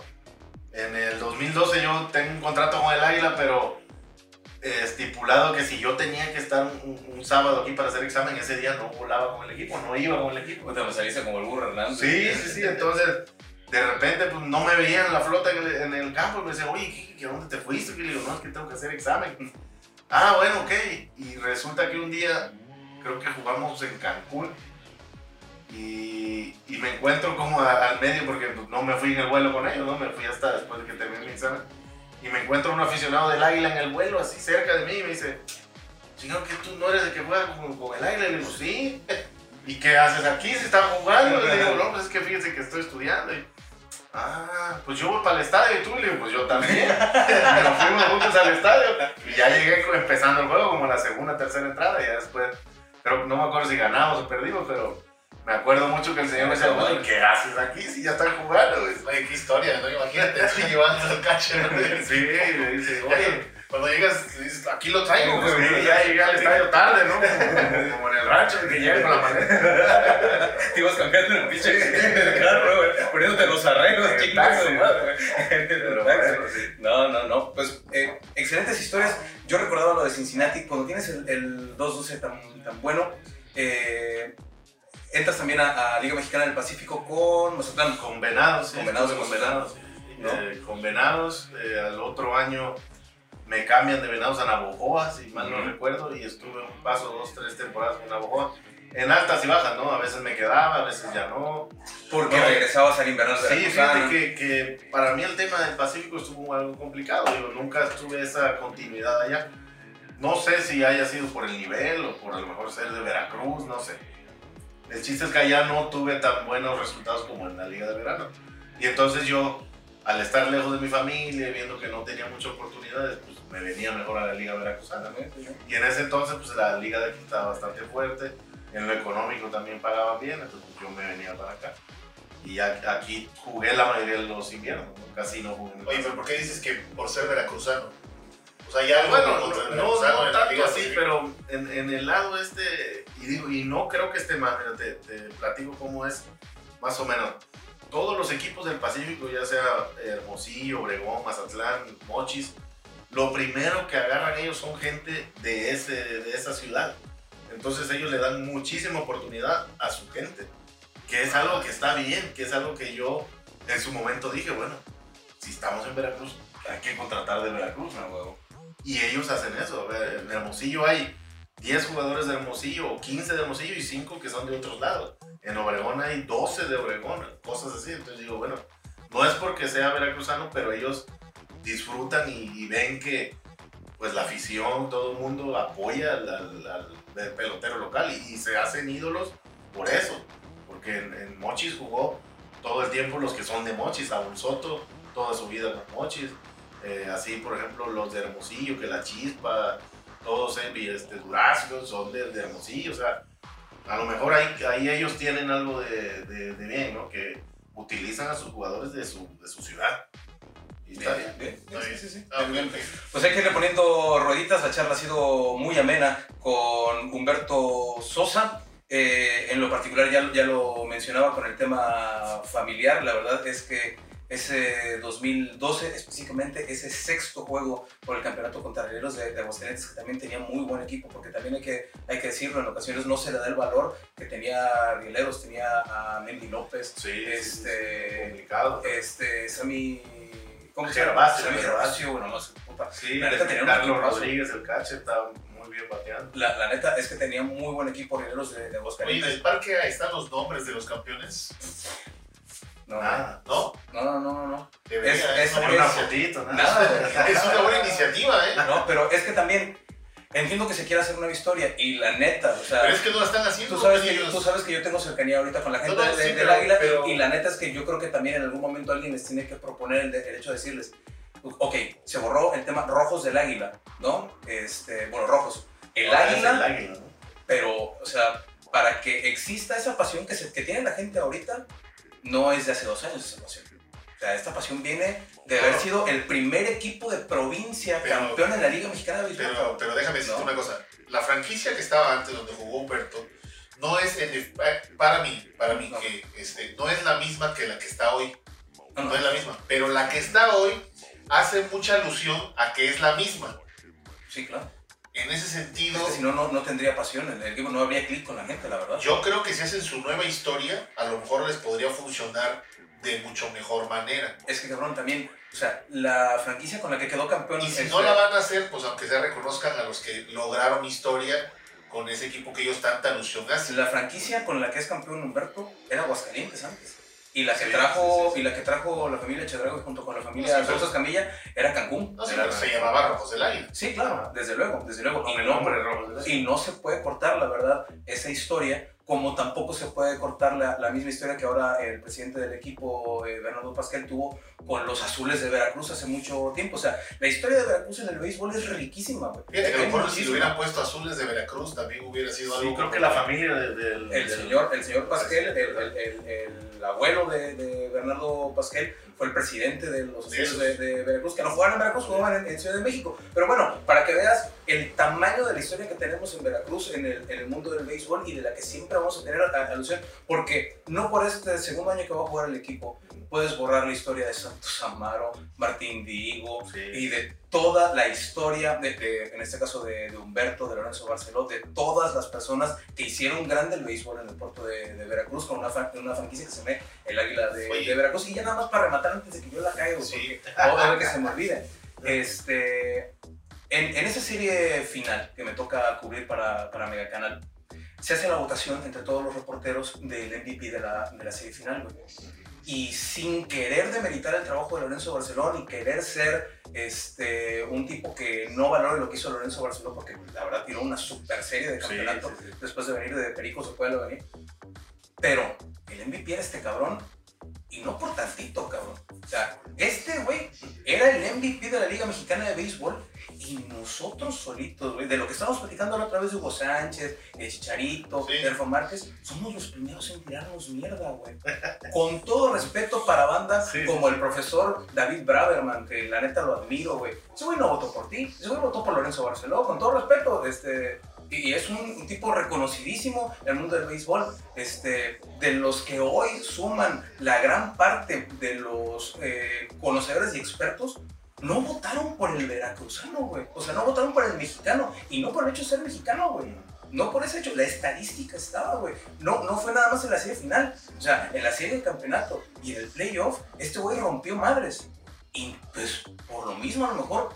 En el 2012 yo tengo un contrato con el Águila, pero eh, estipulado que si yo tenía que estar un, un sábado aquí para hacer examen, ese día no volaba con el equipo, no iba con el equipo. Puta, me saliste como el burro Hernández. Sí, sí, sí, entonces de repente pues no me veían en la flota en el, en el campo y me decían, oye, ¿qué, qué, dónde te fuiste? Y le digo, no, es que tengo que hacer examen. [laughs] ah, bueno, ok. Y resulta que un día, creo que jugamos en Cancún y, y me encuentro como a- al medio porque pues, no me fui en el vuelo con ellos, ¿no? Me fui hasta después de que terminé mi examen. Y me encuentro un aficionado del Águila en el vuelo, así cerca de mí, y me dice, señor, que tú no eres el que juega con, con el Águila? Y le digo, sí. [laughs] ¿Y qué haces aquí si estás jugando? Y le digo, no, pues es que fíjense que estoy estudiando. Y, ah, pues yo voy para el estadio y tú, le digo, pues yo también. [laughs] Nos fuimos juntos al estadio. Y ya llegué empezando el juego, como la segunda, tercera entrada. Y ya después, que no me acuerdo si ganamos o perdimos, pero me acuerdo mucho que el señor me decía, bueno, ¿qué haces aquí si ya están jugando? güey?" Oye, qué historia, ¿no? Imagínate, [laughs] estoy llevando al catcher. Sí, y me dice, oye. Cuando llegas, dices, aquí lo traigo, güey. Sí, ya llegué al estadio tarde, ¿no? Como, como en el rancho, que llega con la maleta. [laughs] Te ibas cambiando el pinche [laughs] del carro, güey. Poniéndote los arreglos, El madre, güey. El. No, no, no. Pues eh, excelentes historias. Yo recordaba lo de Cincinnati. Cuando tienes el, el 2-12 tan, tan bueno, eh, entras también a, a Liga Mexicana del Pacífico con Mazatlán. Con Venados, Con Venados, con Venados. ¿no? Eh, con Venados, eh, al otro año me cambian de Venados a Navojoa, si mal no Ujú. recuerdo, y estuve un paso, dos, tres temporadas con Navojoa. En altas y bajas, ¿no? A veces me quedaba, a veces ya no. Porque No. regresabas al invernal de Sí, fíjate que, que para mí el tema del Pacífico estuvo algo complicado. Digo, nunca tuve esa continuidad allá. No sé si haya sido por el nivel o por a lo mejor ser de Veracruz, no sé. El chiste es que allá no tuve tan buenos resultados como en la Liga de Verano. Y entonces yo, al estar lejos de mi familia, viendo que no tenía muchas oportunidades, pues me venía mejor a la Liga Veracruzana. Y en ese entonces, pues la Liga de aquí estaba bastante fuerte. En lo económico también pagaban bien, entonces yo me venía para acá. Y aquí jugué la mayoría de los inviernos, ¿no? casi no jugué. Oye, pero. ¿por qué dices que por ser veracruzano? O sea, ya Bueno, no, no, no tanto así, pero en, en el lado este, y digo, y no creo que esté mal, te, te platico cómo es, más o menos. Todos los equipos del Pacífico, ya sea Hermosillo, Obregón, Mazatlán, Mochis, lo primero que agarran ellos son gente de, ese, de esa ciudad. Entonces ellos le dan muchísima oportunidad a su gente, que es algo que está bien, que es algo que yo en su momento dije, bueno, si estamos en Veracruz, hay que contratar de Veracruz, ¿no? Y ellos hacen eso. En Hermosillo hay 10 jugadores de Hermosillo o 15 de Hermosillo y 5 que son de otros lados. En Obregón hay 12 de Obregón, cosas así. Entonces digo, bueno, no es porque sea veracruzano, pero ellos disfrutan y, ven que pues la afición, todo el mundo apoya al, pelotero local y, y se hacen ídolos por eso. Porque en, en Mochis jugó todo el tiempo los que son de Mochis, Saúl Soto, toda su vida con Mochis. Eh, así, por ejemplo, los de Hermosillo, que la chispa, todos y este, Durazno son de, de Hermosillo. O sea, a lo mejor ahí, ahí ellos tienen algo de, de- de bien, ¿no? Que utilizan a sus jugadores de su, de su ciudad. Y está bien. Bien, Está sí, bien. sí, sí. Ah, ok, ok. Pues hay que irle poniendo rueditas. La charla ha sido muy amena con Humberto Sosa. Eh, en lo particular, ya, ya lo mencionaba con el tema familiar. La verdad es que ese 2012, específicamente ese sexto juego por el campeonato contra Rieleros de, de Aguascalientes, que también tenía muy buen equipo, porque también hay que, hay que decirlo, en ocasiones no se le da el valor que tenía Rieleros. Tenía a Mendy López, Sí, sí, sí, este, complicado. este, Sammy. ¿Cómo se llama? Sammy Gervasio. Bueno, más puta. Sí, La neta tenía un Carlos. Rodríguez, el catcher, está muy bien bateando. La, la neta es que tenía muy buen equipo Rieleros de, de Oye, ¿en Aguascalientes. el parque ahí están los nombres de los campeones? No, Nada. ¿No? no, no, no, no. Debería, Es- es- una buena una es- fotito, [laughs] nada. Nada, güey. Es una buena iniciativa, ¿eh? No, pero es que también entiendo que se quiere hacer una historia y la neta, o sea, Pero es que no la están haciendo. tú sabes, que, ellos. tú sabes que yo tengo cercanía ahorita con la gente No, no, de- sí, del pero- Águila pero- y la neta es que yo creo que también en algún momento alguien les tiene que proponer el, de- el hecho de decirles, ok, se borró el tema rojos del Águila, ¿no? Este, bueno, rojos. El Ahora Águila, El águila, ¿no? pero, o sea, para que exista esa pasión que, se, que tiene la gente ahorita, no es de hace dos años esa pasión. O sea, esta pasión viene de haber sido el primer equipo de provincia Pero- campeón en la Liga Mexicana de Béisbol. Pero, déjame decirte No. una cosa. La franquicia que estaba antes, donde jugó Humberto, no es, el- eh, para mí, para mí, No. que este, no es la misma que la que está hoy. No es la misma. Pero la que está hoy hace mucha alusión a que es la misma. Sí, claro. En ese sentido, Es que si no, no, no tendría pasión. El equipo no habría clic con la gente, la verdad. yo creo que si hacen su nueva historia, a lo mejor les podría funcionar de mucho mejor manera. Es que, cabrón, también, o sea, la franquicia con la que quedó campeón. Y si no la van a hacer, pues aunque sea reconozcan a los que lograron historia con ese equipo que ellos tanta alusión hacen. La franquicia con la que es campeón Humberto era Aguascalientes antes. Y la que Sí, trajo sí, sí. y la que trajo la familia Chedrago junto con la familia No, sí, Sosa Escamilla era Cancún. No Era- pero se llamaba Rojos del Águila. Sí, claro, desde luego, desde luego. Con Y el no, nombre rojo. y no se puede cortar, la verdad, esa historia, como tampoco se puede cortar la, la misma historia que ahora el presidente del equipo, eh, Bernardo Pascal, tuvo con los azules de Veracruz hace mucho tiempo. O sea, la historia de Veracruz en el béisbol es riquísima, güey. Fíjate que a lo mejor si hubieran puesto azules de Veracruz también hubiera sido algo. Sí, creo que la familia de- del... El del- señor, el señor Pasquel, el, el- el- el abuelo de, de Bernardo Pasquel, fue el presidente de los esos. de, de Veracruz, que no jugaban en Veracruz, jugaban en, en Ciudad de México. Pero bueno, para que veas el tamaño de la historia que tenemos en Veracruz, en el, en el mundo del béisbol y de la que siempre vamos a tener alusión, porque no por este segundo año que va a jugar el equipo puedes borrar la historia de Santos Amaro, Martín Diego, Sí. y de toda la historia, de, de- en este caso de, de Humberto, de Lorenzo Barceló, de todas las personas que hicieron grande el béisbol en el puerto de, Veracruz con una, fran- una franquicia que se llama el Águila de, Veracruz. Y ya nada más para rematar antes de que yo la caiga, Sí. porque no que se me olvide. Este, en, en esa serie final que me toca cubrir para, para Mega Canal, se hace la votación entre todos los reporteros del MVP de la, de la serie final, güey. Y sin querer demeritar el trabajo de Lorenzo Barceló ni querer ser este, un tipo que no valore lo que hizo Lorenzo Barceló, porque la verdad tiró una super serie de Sí, campeonato sí, sí. después de venir de Perico, se puede venir. Pero el MVP era este cabrón y no por tantito, cabrón. O sea, este güey era el MVP de la Liga Mexicana de Béisbol y nosotros solitos, güey, de lo que estábamos platicando la otra vez de Hugo Sánchez, de Chicharito, Sí. de Márquez, somos los primeros en tirarnos mierda, güey. [laughs] Con todo respeto para bandas sí, como sí. el profesor David Braverman, que la neta lo admiro, güey. Ese güey no votó por ti, ese güey votó por Lorenzo Barceló, con todo respeto, este, y es un, un tipo reconocidísimo en el mundo del béisbol, este, de los que hoy suman la gran parte de los eh, conocedores y expertos, no votaron por el veracruzano, güey. O sea, no votaron por el mexicano, y no por el hecho de ser mexicano, güey. No por ese hecho, la estadística estaba, güey. No, no fue nada más en la serie final. O sea, en la serie de campeonato y en el playoff, este güey rompió madres. Y pues, por lo mismo, a lo mejor,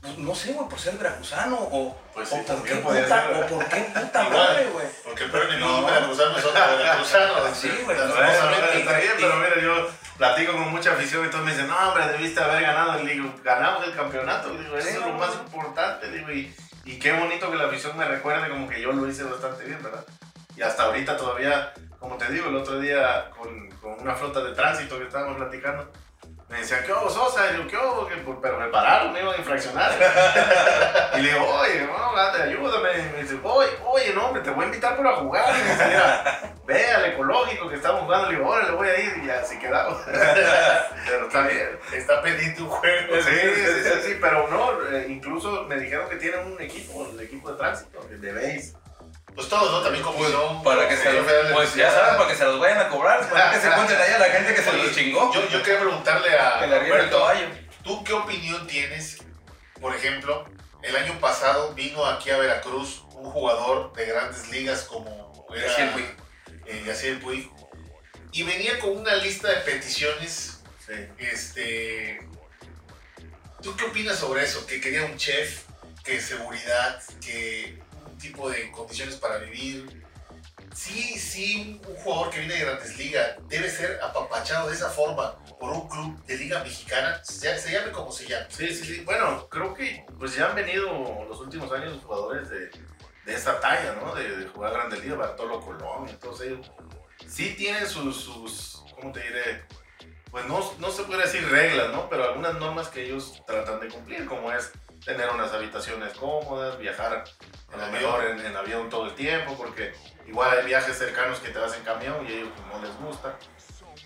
pues, no sé, güey, por ser veracruzano o, Pues o por qué puta, o por qué puta [laughs] madre, güey. Porque peor enemigo No. Veracruzano son los [laughs] veracruzanos. Sí, güey, bien, pero mira, yo platico con mucha afición y todos me dicen, no, hombre, debiste haber ganado. Le digo, ganamos el campeonato. Digo, eso es lo más importante. Le digo, y, y qué bonito que la afición me recuerde como que yo lo hice bastante bien, ¿verdad? Y hasta ahorita todavía, como te digo, el otro día con, con una flota de tránsito que estábamos platicando, me decían, ¿qué hubo, Sosa? Y yo, ¿qué hubo? Por- Pero me pararon, me iban a infraccionar. [laughs] y le digo, oye, no, date, ayúdame. Y me dice, oye, oye, no, hombre, te voy a invitar por a jugar. Y me dice, mira, ve al ecológico que estamos jugando, le digo, órale, voy a ir y así quedamos. [laughs] pero está bien. Está pendiente un juego. Sí, sí, sí, sí, pero no, eh, incluso me dijeron que tienen un equipo, el equipo de tránsito, el de base. Pues todos, ¿no? También como son. Para que se los, pues ya saben, para que se los vayan a cobrar, para que se encuentren ahí a la gente que se los chingó. Yo, yo quería preguntarle a Roberto. ¿tú qué opinión tienes? Por ejemplo, el año pasado vino aquí a Veracruz un jugador de grandes ligas como era Yaciel Puig. eh, Yaciel Puig, y venía con una lista de peticiones. Sí. Este, ¿Tú qué opinas sobre eso? Que quería un chef, que seguridad, que tipo de condiciones para vivir. Sí, sí, un jugador que viene de Grandes Ligas debe ser apapachado de esa forma por un club de Liga Mexicana, se, se llame como se llame. Sí, sí, sí. Bueno, creo que pues ya han venido los últimos años jugadores de, de esa talla, ¿no? De, de jugar Grandes Ligas, Bartolo Colón, todos ellos. Sí tienen sus, sus ¿cómo te diré? Pues no, no se puede decir reglas, ¿no? Pero algunas normas que ellos tratan de cumplir, como es tener unas habitaciones cómodas, viajar a lo En mejor en, en avión todo el tiempo, porque igual hay viajes cercanos que te vas en camión y a ellos pues, no les gusta.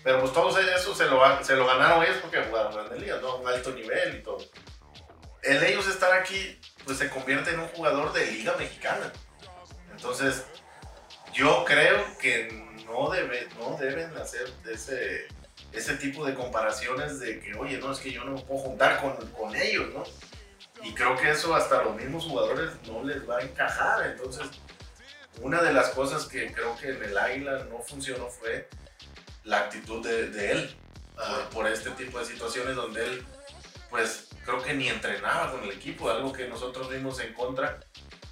Pero pues todos eso se lo, se lo ganaron ellos porque jugaron Grandes Ligas, ¿no? A un alto nivel y todo. El ellos estar aquí, pues se convierte en un jugador de Liga Mexicana. Entonces, yo creo que no, debe, no deben hacer ese, ese tipo de comparaciones de que, oye, no, es que yo no me puedo juntar con, con ellos, ¿no? Y creo que eso hasta a los mismos jugadores no les va a encajar. Entonces, una de las cosas que creo que en el Águila no funcionó fue la actitud de, de él por, por este tipo de situaciones donde él, pues creo que ni entrenaba con el equipo, algo que nosotros vimos en contra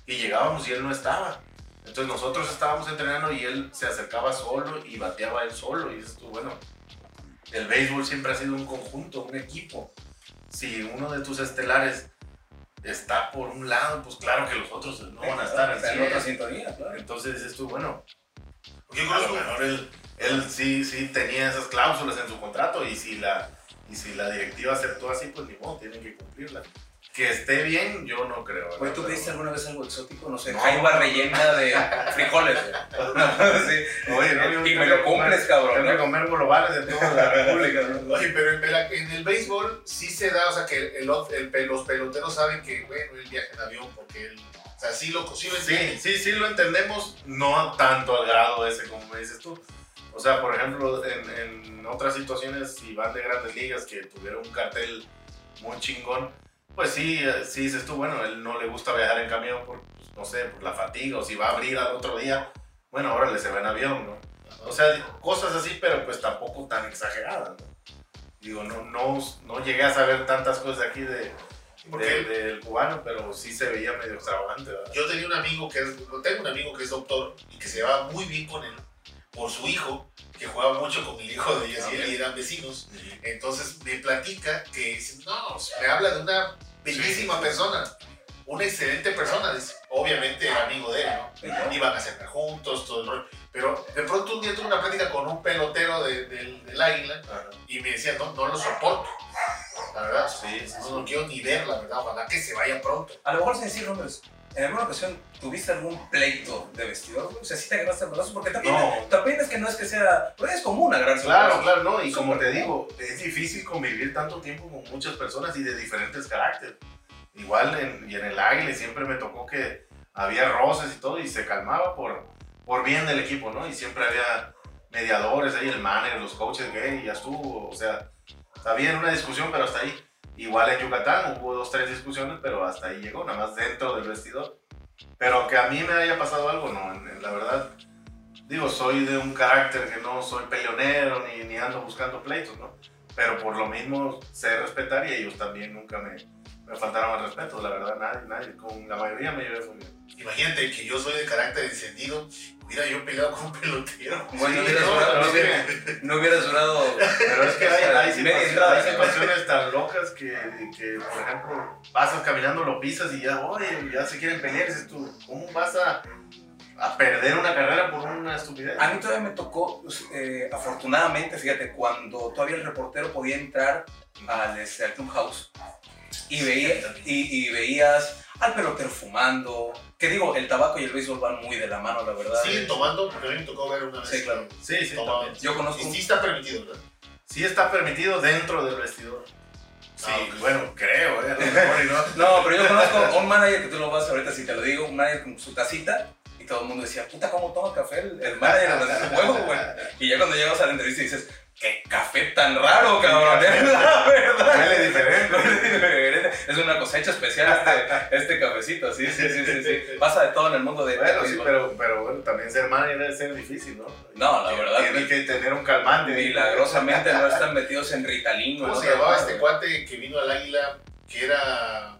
y llegábamos y él no estaba. Entonces nosotros estábamos entrenando y él se acercaba solo y bateaba él solo y dices tú, bueno, el béisbol siempre ha sido un conjunto, un equipo. Si uno de tus estelares está por un lado, pues claro que los otros no van a estar en otra 100. sintonía, claro. Entonces dices tú, bueno, Yo a lo mejor él, él sí, sí tenía esas cláusulas en su contrato y si la, y si la directiva aceptó así, pues ni modo, tienen que cumplirla. Que esté bien, yo no creo. Oye, ¿tú pediste alguna vez algo exótico? No sé, No. jaiba rellena de frijoles. [laughs] sí. Oye, no, yo Y me lo cumples, comer- cabrón, Tengo que comer globales de toda la república. ¿no? [laughs] Oye, pero en, en el béisbol sí se da, o sea, que el, el- el- los peloteros saben que, bueno, él viaja en avión porque él, o sea, sí lo, sí lo Sí, sí, sí lo entendemos, no tanto al grado ese como me dices tú. O sea, por ejemplo, en, en otras situaciones, si van de grandes ligas que tuvieron un cartel muy chingón, pues sí, eh, sí dices tú, bueno, él no le gusta viajar en camión por, pues, no sé, por la fatiga o si va a abrir al otro día, bueno, ahora le se va en avión, ¿no? O sea, cosas así, pero pues tampoco tan exageradas, ¿no? Digo, no, no, no llegué a saber tantas cosas de aquí de, de- del cubano, pero sí se veía medio extravagante, ¿verdad? yo tenía un amigo que es, tengo un amigo que es doctor y que se llevaba muy bien con él por su hijo, que jugaba mucho con el hijo de Yaciel y eran vecinos. Entonces me platica que dice, no, me habla de una bellísima persona, una excelente persona. Dice, obviamente era amigo de él, ¿no? Iban a cenar juntos, todo el rollo. Pero de pronto un día tuve una plática con un pelotero de- del, del Águila y me decía, no, no lo soporto. La verdad, Sí, sí, no lo quiero ni ver, la verdad. Ojalá que se vaya pronto. A lo mejor sin decir nombres. ¿En alguna ocasión tuviste algún pleito de vestidor? O sea, sí te agarraste el brazo, porque también, No. también es que no es que sea. Pero es común agarrarse Claro, brazo. claro, no, y como te digo, es difícil convivir tanto tiempo con muchas personas y de diferentes caracteres. Igual en, y en el Águila siempre me tocó que había roces y todo y se calmaba por, por bien del equipo, ¿no? Y siempre había mediadores ahí, el manager, los coaches gay, y ya estuvo, o sea, había una discusión, pero hasta ahí. Igual en Yucatán hubo dos, tres discusiones, pero hasta ahí llegó, nada más dentro del vestidor. Pero que a mí me haya pasado algo, no, en- en la verdad, digo, soy de un carácter que no soy peleonero ni, ni ando buscando pleitos, ¿no? Pero por lo mismo sé respetar y ellos también nunca me, me faltaron al respeto, la verdad, nadie, nadie, con la mayoría me llevé muy bien. Imagínate que yo soy de carácter encendido, hubiera yo peleado con un pelotero. Bueno, Sí, no, hubieras no, no, hubiera- no hubieras durado. Pero es que [laughs] hay, hay Media situaciones, entrada, hay ¿no? situaciones tan locas que, que, por ejemplo, pasas caminando, lo pisas y ya, oye, ya se quieren pelear. Dices tú, ¿cómo vas a, a perder una carrera por una estupidez? A mí todavía me tocó, pues, eh, afortunadamente, fíjate, cuando todavía el reportero podía entrar al, este, al clubhouse y, veía, y, y veías al pelotero fumando. Que digo, el tabaco y el béisbol van muy de la mano, la verdad. Siguen tomando, porque a mí me tocó ver una vez. Sí, claro. Sí, sí. Yo conozco Y sí está permitido, ¿verdad? Sí está permitido dentro del vestidor. Sí, Ah, ok. bueno, creo, ¿eh? [laughs] No. No, pero yo conozco a un manager que tú lo vas ahorita si te lo digo, un manager con su tacita y todo el mundo decía, puta, ¿cómo toma café el, el manager el juego, güey? Y ya cuando llegas a la entrevista dices, qué café tan raro, cabrón, [laughs] es la verdad. Huele diferente. Huele diferente. Es una cosecha especial este, [laughs] este cafecito, sí, sí, sí, sí, sí. [laughs] Pasa de todo en el mundo de Bueno, sí, pero, pero bueno, también ser manager debe ser difícil, ¿no? No, la verdad, Tiene que tener un calmante. Milagrosamente no están metidos en Ritalin. ¿Cómo ¿no? se llamaba este cuate que vino al Águila? Que era.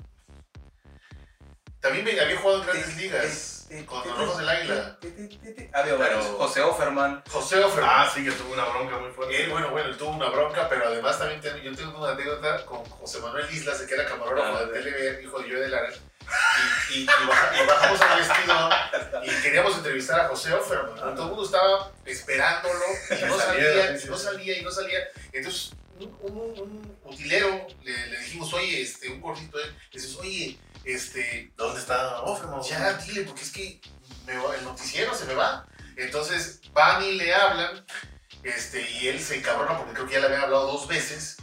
También me- había jugado en grandes ligas. Con los Rojos del Águila. Había varios. Pero- José Offerman. José Offerman. Ah, sí, que tuvo una bronca muy fuerte. Él, bueno, bueno, él tuvo una bronca, pero además también tengo- yo tengo una anécdota con José Manuel Islas, que era camarógrafo Ah. de TLV, hijo de Joe de Lara. Y, y, y baja- y bajamos al vestido y queríamos entrevistar a José Offerman. Todo el mundo estaba esperándolo y no Salía, y no salía, y no salía. Entonces, un, un- un utilero le, le dijimos, oye, este, un gordito, eh, le dices, oye, este, ¿Dónde está Offerman? ya dile, porque es que me va- el noticiero se me va. Entonces van y le hablan, este, y él se encabrona porque creo que ya le habían hablado dos veces.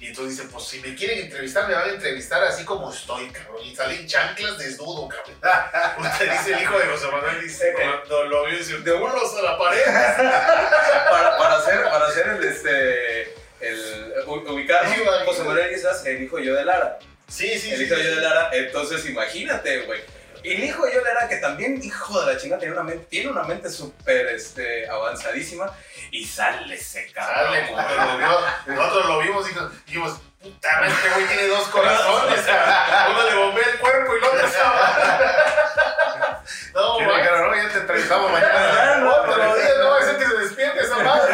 Y entonces dice, pues si me quieren entrevistar, me van a entrevistar así como estoy, cabrón. Y sale en chanclas desnudo, cabrón. [laughs] Usted dice el hijo de José Manuel, dice, cuando lo vio, dice, de bolos a la pared. [laughs] para, para hacer, para hacer el, este, el, u- ubicar Sí, vale. José Manuel Islas, el hijo yo de Lara. Sí, sí, El sí. hijo sí. yo de Lara, entonces imagínate, güey. Y el hijo de yo de Lara, que también, hijo de la chingada, tiene una mente, tiene una mente súper este, avanzadísima. Y sale ese cabrón. Sale, nosotros lo vimos y nos- dijimos, puta madre, este güey tiene dos corazones. [laughs] Uno le bombea el cuerpo y el otro se va. No, [laughs] ¿Qué güey. No, ya te entrevistamos mañana. Otro día no va a ser que se despierte esa madre.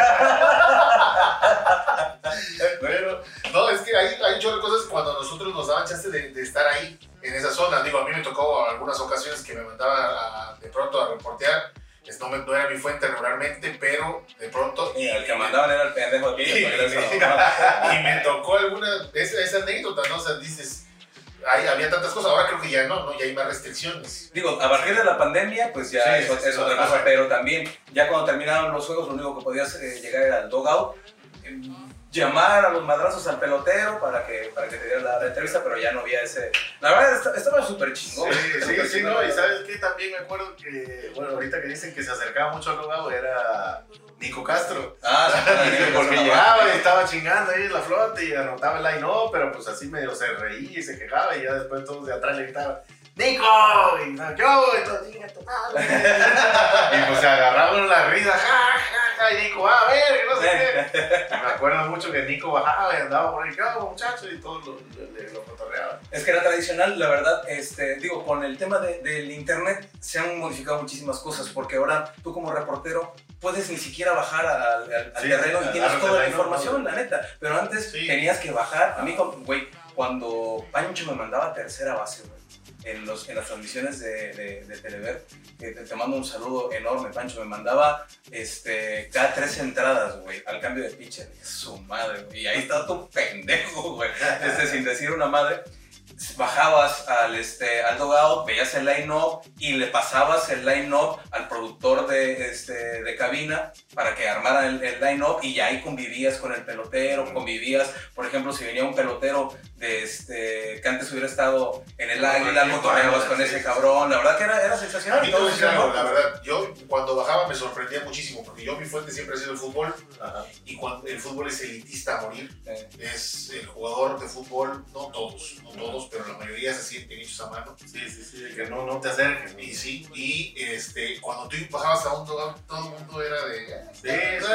Pero, no, es que hay, hay un de cosas cuando nosotros nos daban chance de, de estar ahí, en esa zona. Digo, a mí me tocó algunas ocasiones que me mandaban a- de pronto a reportear. Es- No, me- no era mi fuente regularmente, pero de pronto. Y el que mandaban era el pendejo de Y, [laughs] y me tocó alguna, esa, esa anécdota, ¿no? O sea, dices, hay, había tantas cosas, ahora creo que ya no, ¿no? Ya hay más restricciones. Digo, a partir de la pandemia, pues ya Sí, es, es sí, otra cosa, pero también, ya cuando terminaron los juegos, lo único que podías eh, llegar era al dogout, eh, llamar a los madrazos al pelotero para que, para que te diera la, la entrevista, pero ya no había ese... La verdad, esta- estaba súper chingón. Sí, sí, sí, no, y sabes que también me acuerdo que, bueno, ahorita que dicen que se acercaba mucho al abogado era Nico Castro. Ah, sí, [laughs] Porque porque llegaba y estaba chingando ahí en la flota y anotaba el line no, pero pues así medio se reía y se quejaba y ya después todos de atrás le gritaban ¡Nico! Y no, yo, y. [laughs] Y pues se agarraban la risa, ja, y Nico, "Ah, a ver, que no sé qué. [laughs] Me acuerdo mucho que Nico bajaba y andaba por ahí, ¿qué hago, muchachos? Y todos lo, lo, lo cotorreaban. Es que era tradicional, la verdad, este, digo, con el tema de- del internet se han modificado muchísimas cosas, porque ahora tú como reportero puedes ni siquiera bajar al, al- al Sí, terreno sí, y tienes toda la información, ¿no? la neta. Pero antes Sí. tenías que bajar. A mí, con- güey, cuando Pancho me mandaba a tercera base, güey, en, los, en las transmisiones de, de, de Telever, que te, mando un saludo enorme, Pancho, me mandaba este, cada tres entradas, güey, al cambio de pitcher. Su madre, güey. Y ahí estaba tu pendejo, güey. Este, sin decir una madre bajabas al, este, al dogout, veías el line-up y le pasabas el line-up al productor de, este, de cabina para que armara el, el line-up y ya ahí convivías con el pelotero, convivías, por ejemplo, si venía un pelotero de este, que antes hubiera estado en el águila, Sí, cotorreabas con sí, ese sí. cabrón, la verdad que era, era sensacional. mí a decir Todo eso, la verdad, yo cuando bajaba me sorprendía muchísimo, porque yo mi fuente siempre ha sido el fútbol, Ajá. y cuando el fútbol es elitista a morir, Eh, es el jugador de fútbol, no todos, no todos, pero la mayoría se sienten hechos a mano. Sí, sí, sí, de que no, no te acerques. Y sí, y este, cuando tú bajabas a un dogout, todo el mundo era de... "Eh, Sí, no, sí,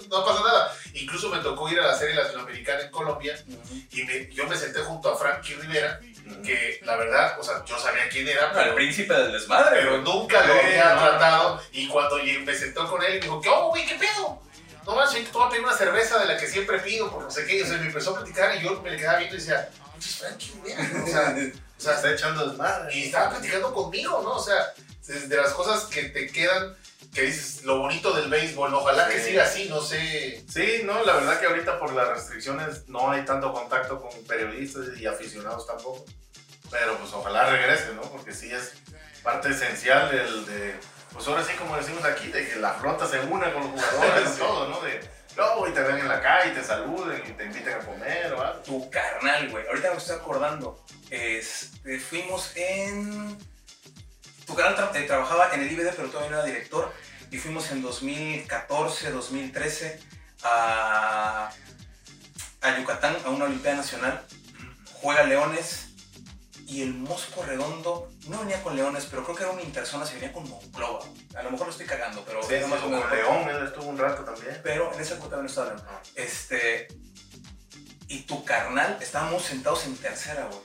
sí. no- no pasa nada. Incluso me tocó ir a la serie latinoamericana en Colombia y me- yo me senté junto a Frankie Rivera, que la verdad, o sea, yo sabía quién era, el pero, príncipe del desmadre, pero nunca lo había tratado. Y cuando me sentó con él, me dijo, ¿qué hago, güey? ¿Qué pedo? No manches, te voy a pedir una cerveza de la que siempre pido, por no sé qué. Y, o sea, me empezó a platicar y yo me le quedaba viendo y decía, "Pinches Frankie Rivera, ¿no?". o sea, o Se sea, está echando desmadre. y estaba platicando conmigo, ¿no? O sea, es de las cosas que te quedan, que dices, lo bonito del béisbol, ojalá que Sí. siga así, no sé. Sí, no, la verdad que ahorita por las restricciones no hay tanto contacto con periodistas y aficionados tampoco. pero pues ojalá regrese, ¿no? Porque sí es parte esencial del, de, pues ahora sí como decimos aquí, de que la flota se una con los jugadores y [laughs] todo, ¿no? De, no, y te ven en la calle, y te saluden y te invitan a comer o algo. Tu carnal, güey. Ahorita me estoy acordando. Este, fuimos en. Tu canal tra- eh, trabajaba en el IBD, pero todavía no era director. Y fuimos en 2014, 2013 a, a Yucatán, a una Olimpiada Nacional. Juega Leones. Y el Mosco Redondo no venía con Leones, pero creo que era una interzona, se venía con Monclova. A lo mejor lo estoy cagando, pero Sí, más con. León, él estuvo un rato también. Pero en esa época también estaba León. Este. Y tu carnal, estábamos sentados en tercera, güey.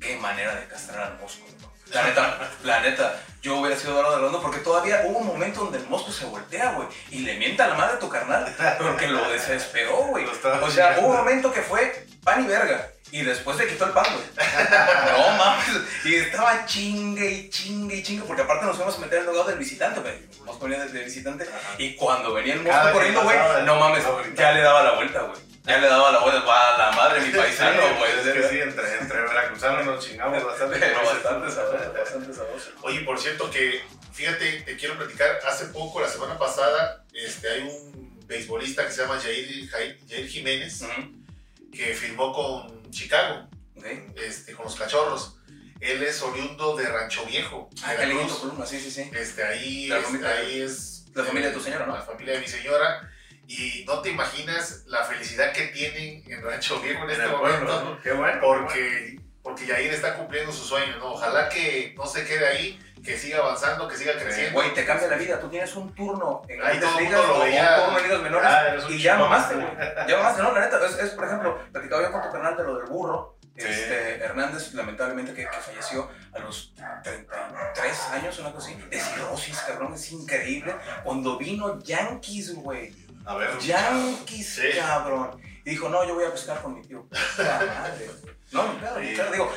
Qué manera de castrar al Mosco, ¿no? La neta, la neta, yo hubiera sido Eduardo de Redondo porque todavía hubo un momento donde el Mosco se voltea, güey, y le mienta a la madre a tu carnal, porque lo desesperó, güey. O sea, hubo un momento que fue pan y verga. Y después le quitó el pan, güey. [laughs] No mames. Y estaba chingue y chingue y chingue. Porque aparte nos fuimos a meter en el lugar del visitante, güey. Mosco venía de visitante. Y cuando venía el Mosco corriendo, güey, no mames, ya le daba la vuelta, güey. Ya le daba la vuelta. A la madre, mi paisano, Sí, güey. Es que sí, entre, entre veracruzanos nos chingamos bastante. [laughs] Pero bastante sabroso, bastante sabroso. Oye, por cierto que, fíjate, te quiero platicar, hace poco, la semana pasada, este, hay un beisbolista que se llama Jair, Jair, Jiménez, Ujú. que firmó con Chicago, Ok. este, con los cachorros. Él es oriundo de Rancho Viejo, Ah, qué lindo Veracruz. columna, sí, sí, sí. Este, ahí, La es- familia- ahí es... la familia de tu señora, ¿no? La familia de mi señora. Y no te imaginas la felicidad que tienen en Rancho Viejo en En este el pueblo, momento. ¿no? Qué bueno. Porque, porque Yair está cumpliendo su sueño, ¿no? Ojalá que no se quede ahí, que siga avanzando, que siga creciendo. Güey, te cambia la vida. Tú tienes un turno en Ahí grandes ligas mundo o un turno en ligas menores Ah, y ya mamaste, güey. Ya mamaste, no, la neta. Es, es, por ejemplo, platicaba yo con tu canal de lo del burro. Sí. Este, Hernández, lamentablemente, que, que falleció a los 33 años, una cosa así, de cirrosis, cabrón, es increíble. Cuando vino Yankees, güey, A ver. Yankees, Sí. cabrón. Y dijo, no, yo voy a pescar con mi tío. [laughs] Madre, güey. No, claro, Sí. claro, digo,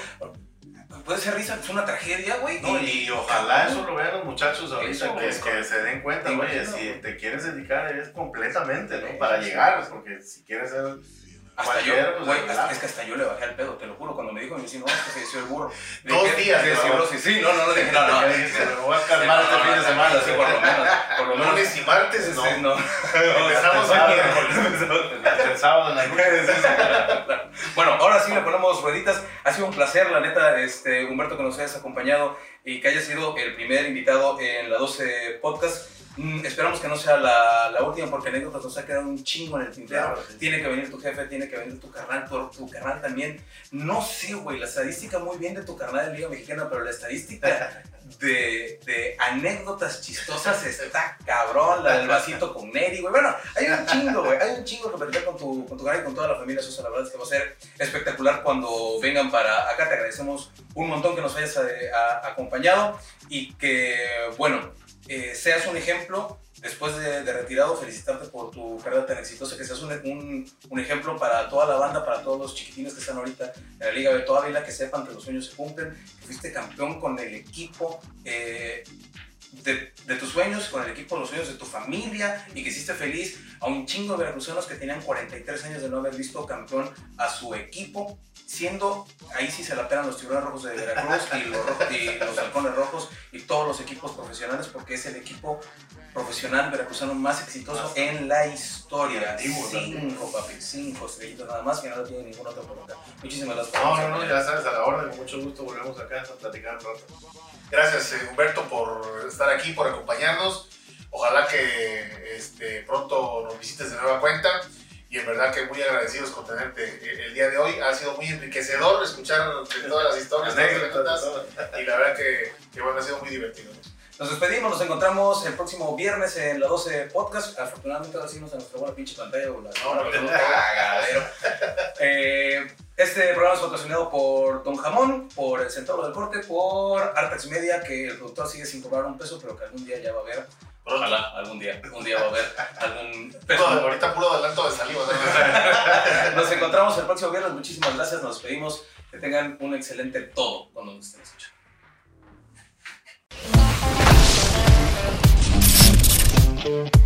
puede ser risa, es una tragedia, güey. No, y ojalá eso lo vean los muchachos ahorita, que, güey. que se den cuenta, imagino, si güey. te quieres dedicar es completamente, ¿no? Para llegar, porque si quieres ser... Hasta yo, pues, güey, adelante. es que hasta yo le bajé al pedo, te lo juro. Cuando me dijo mi vecino, no, es que falleció el burro. [laughs] Le Dos dije, días, de ¿no? cirrosis. Sí, no, no, no, dije, no, no. [laughs] Me voy a Sí, calmar no, este fin de semana. sí, por lo menos, por lo menos. Lunes y martes, no. Sí, no. [laughs] Empezamos Hasta el miércoles. El sábado en la noche. Bueno, ahora sí le ponemos rueditas. Ha sido un placer, la neta, este, Humberto, que nos hayas acompañado y que hayas sido el primer invitado en la 12 Podcast. Mm, esperamos que no sea la, la última porque anécdotas nos ha quedado un chingo en el tintero. Claro, sí. Tiene que venir tu jefe, tiene que venir tu carnal, tu, tu carnal también. No sé, güey, la estadística muy bien de tu carnal en Liga Mexicana, pero la estadística [laughs] de, de anécdotas chistosas está cabrón. La del vasito con Neri, güey. Bueno, hay un chingo, güey. Hay un chingo que platicar con tu, con tu carnal y con toda la familia. La verdad es que va a ser espectacular cuando vengan para acá. Te agradecemos un montón que nos hayas eh, a- acompañado y que, bueno, seas un ejemplo después de, retirado, felicitarte por tu carrera tan exitosa, que seas un, un- ejemplo para toda la banda, para todos los chiquitines que están ahorita en la Liga de toda Vila, que sepan que los sueños se cumplen, que fuiste campeón con el equipo eh, de, de tus sueños, con el equipo de los sueños de tu familia y que hiciste feliz a un chingo de veracruzanos que tenían 43 años de no haber visto campeón a su equipo, siendo, ahí sí se la pegan los tiburones rojos de Veracruz y los, rojos- y los halcones rojos y todos los equipos profesionales porque es el equipo profesional veracruzano más exitoso en la historia. Antiguo, Cinco, papi, cinco estrellitas nada más que no lo tiene ningún otro por acá. Muchísimas gracias. No, no, no, ya sabes, a la orden, con mucho gusto volvemos acá a platicar un rato. Gracias, eh, Humberto, por estar aquí, por acompañarnos. Ojalá que este, pronto nos visites de nueva cuenta. Y en verdad que muy agradecidos con tenerte eh, el día de hoy. Ha sido muy enriquecedor escuchar todas las historias, anécdotas. Y la verdad que, que, bueno, ha sido muy divertido. Nos despedimos, nos encontramos el próximo viernes en la 12 Podcast. Afortunadamente ahora sí nos nuestra buena pinche pantalla. o la- No, no, no. cagadero. Eh, este programa es patrocinado por Don Jamón, por el Centauro del Corte, por Artex Media, que el productor sigue sin cobrar un peso, pero que algún día ya va a haber. Pronto. Ojalá, algún día, un día va a haber algún Puro- peso. ahorita puro adelanto de saliva. ¿no? [laughs] Nos encontramos el próximo viernes. Muchísimas gracias. Nos despedimos. Que tengan un excelente todo cuando nos estén escuchando. Thank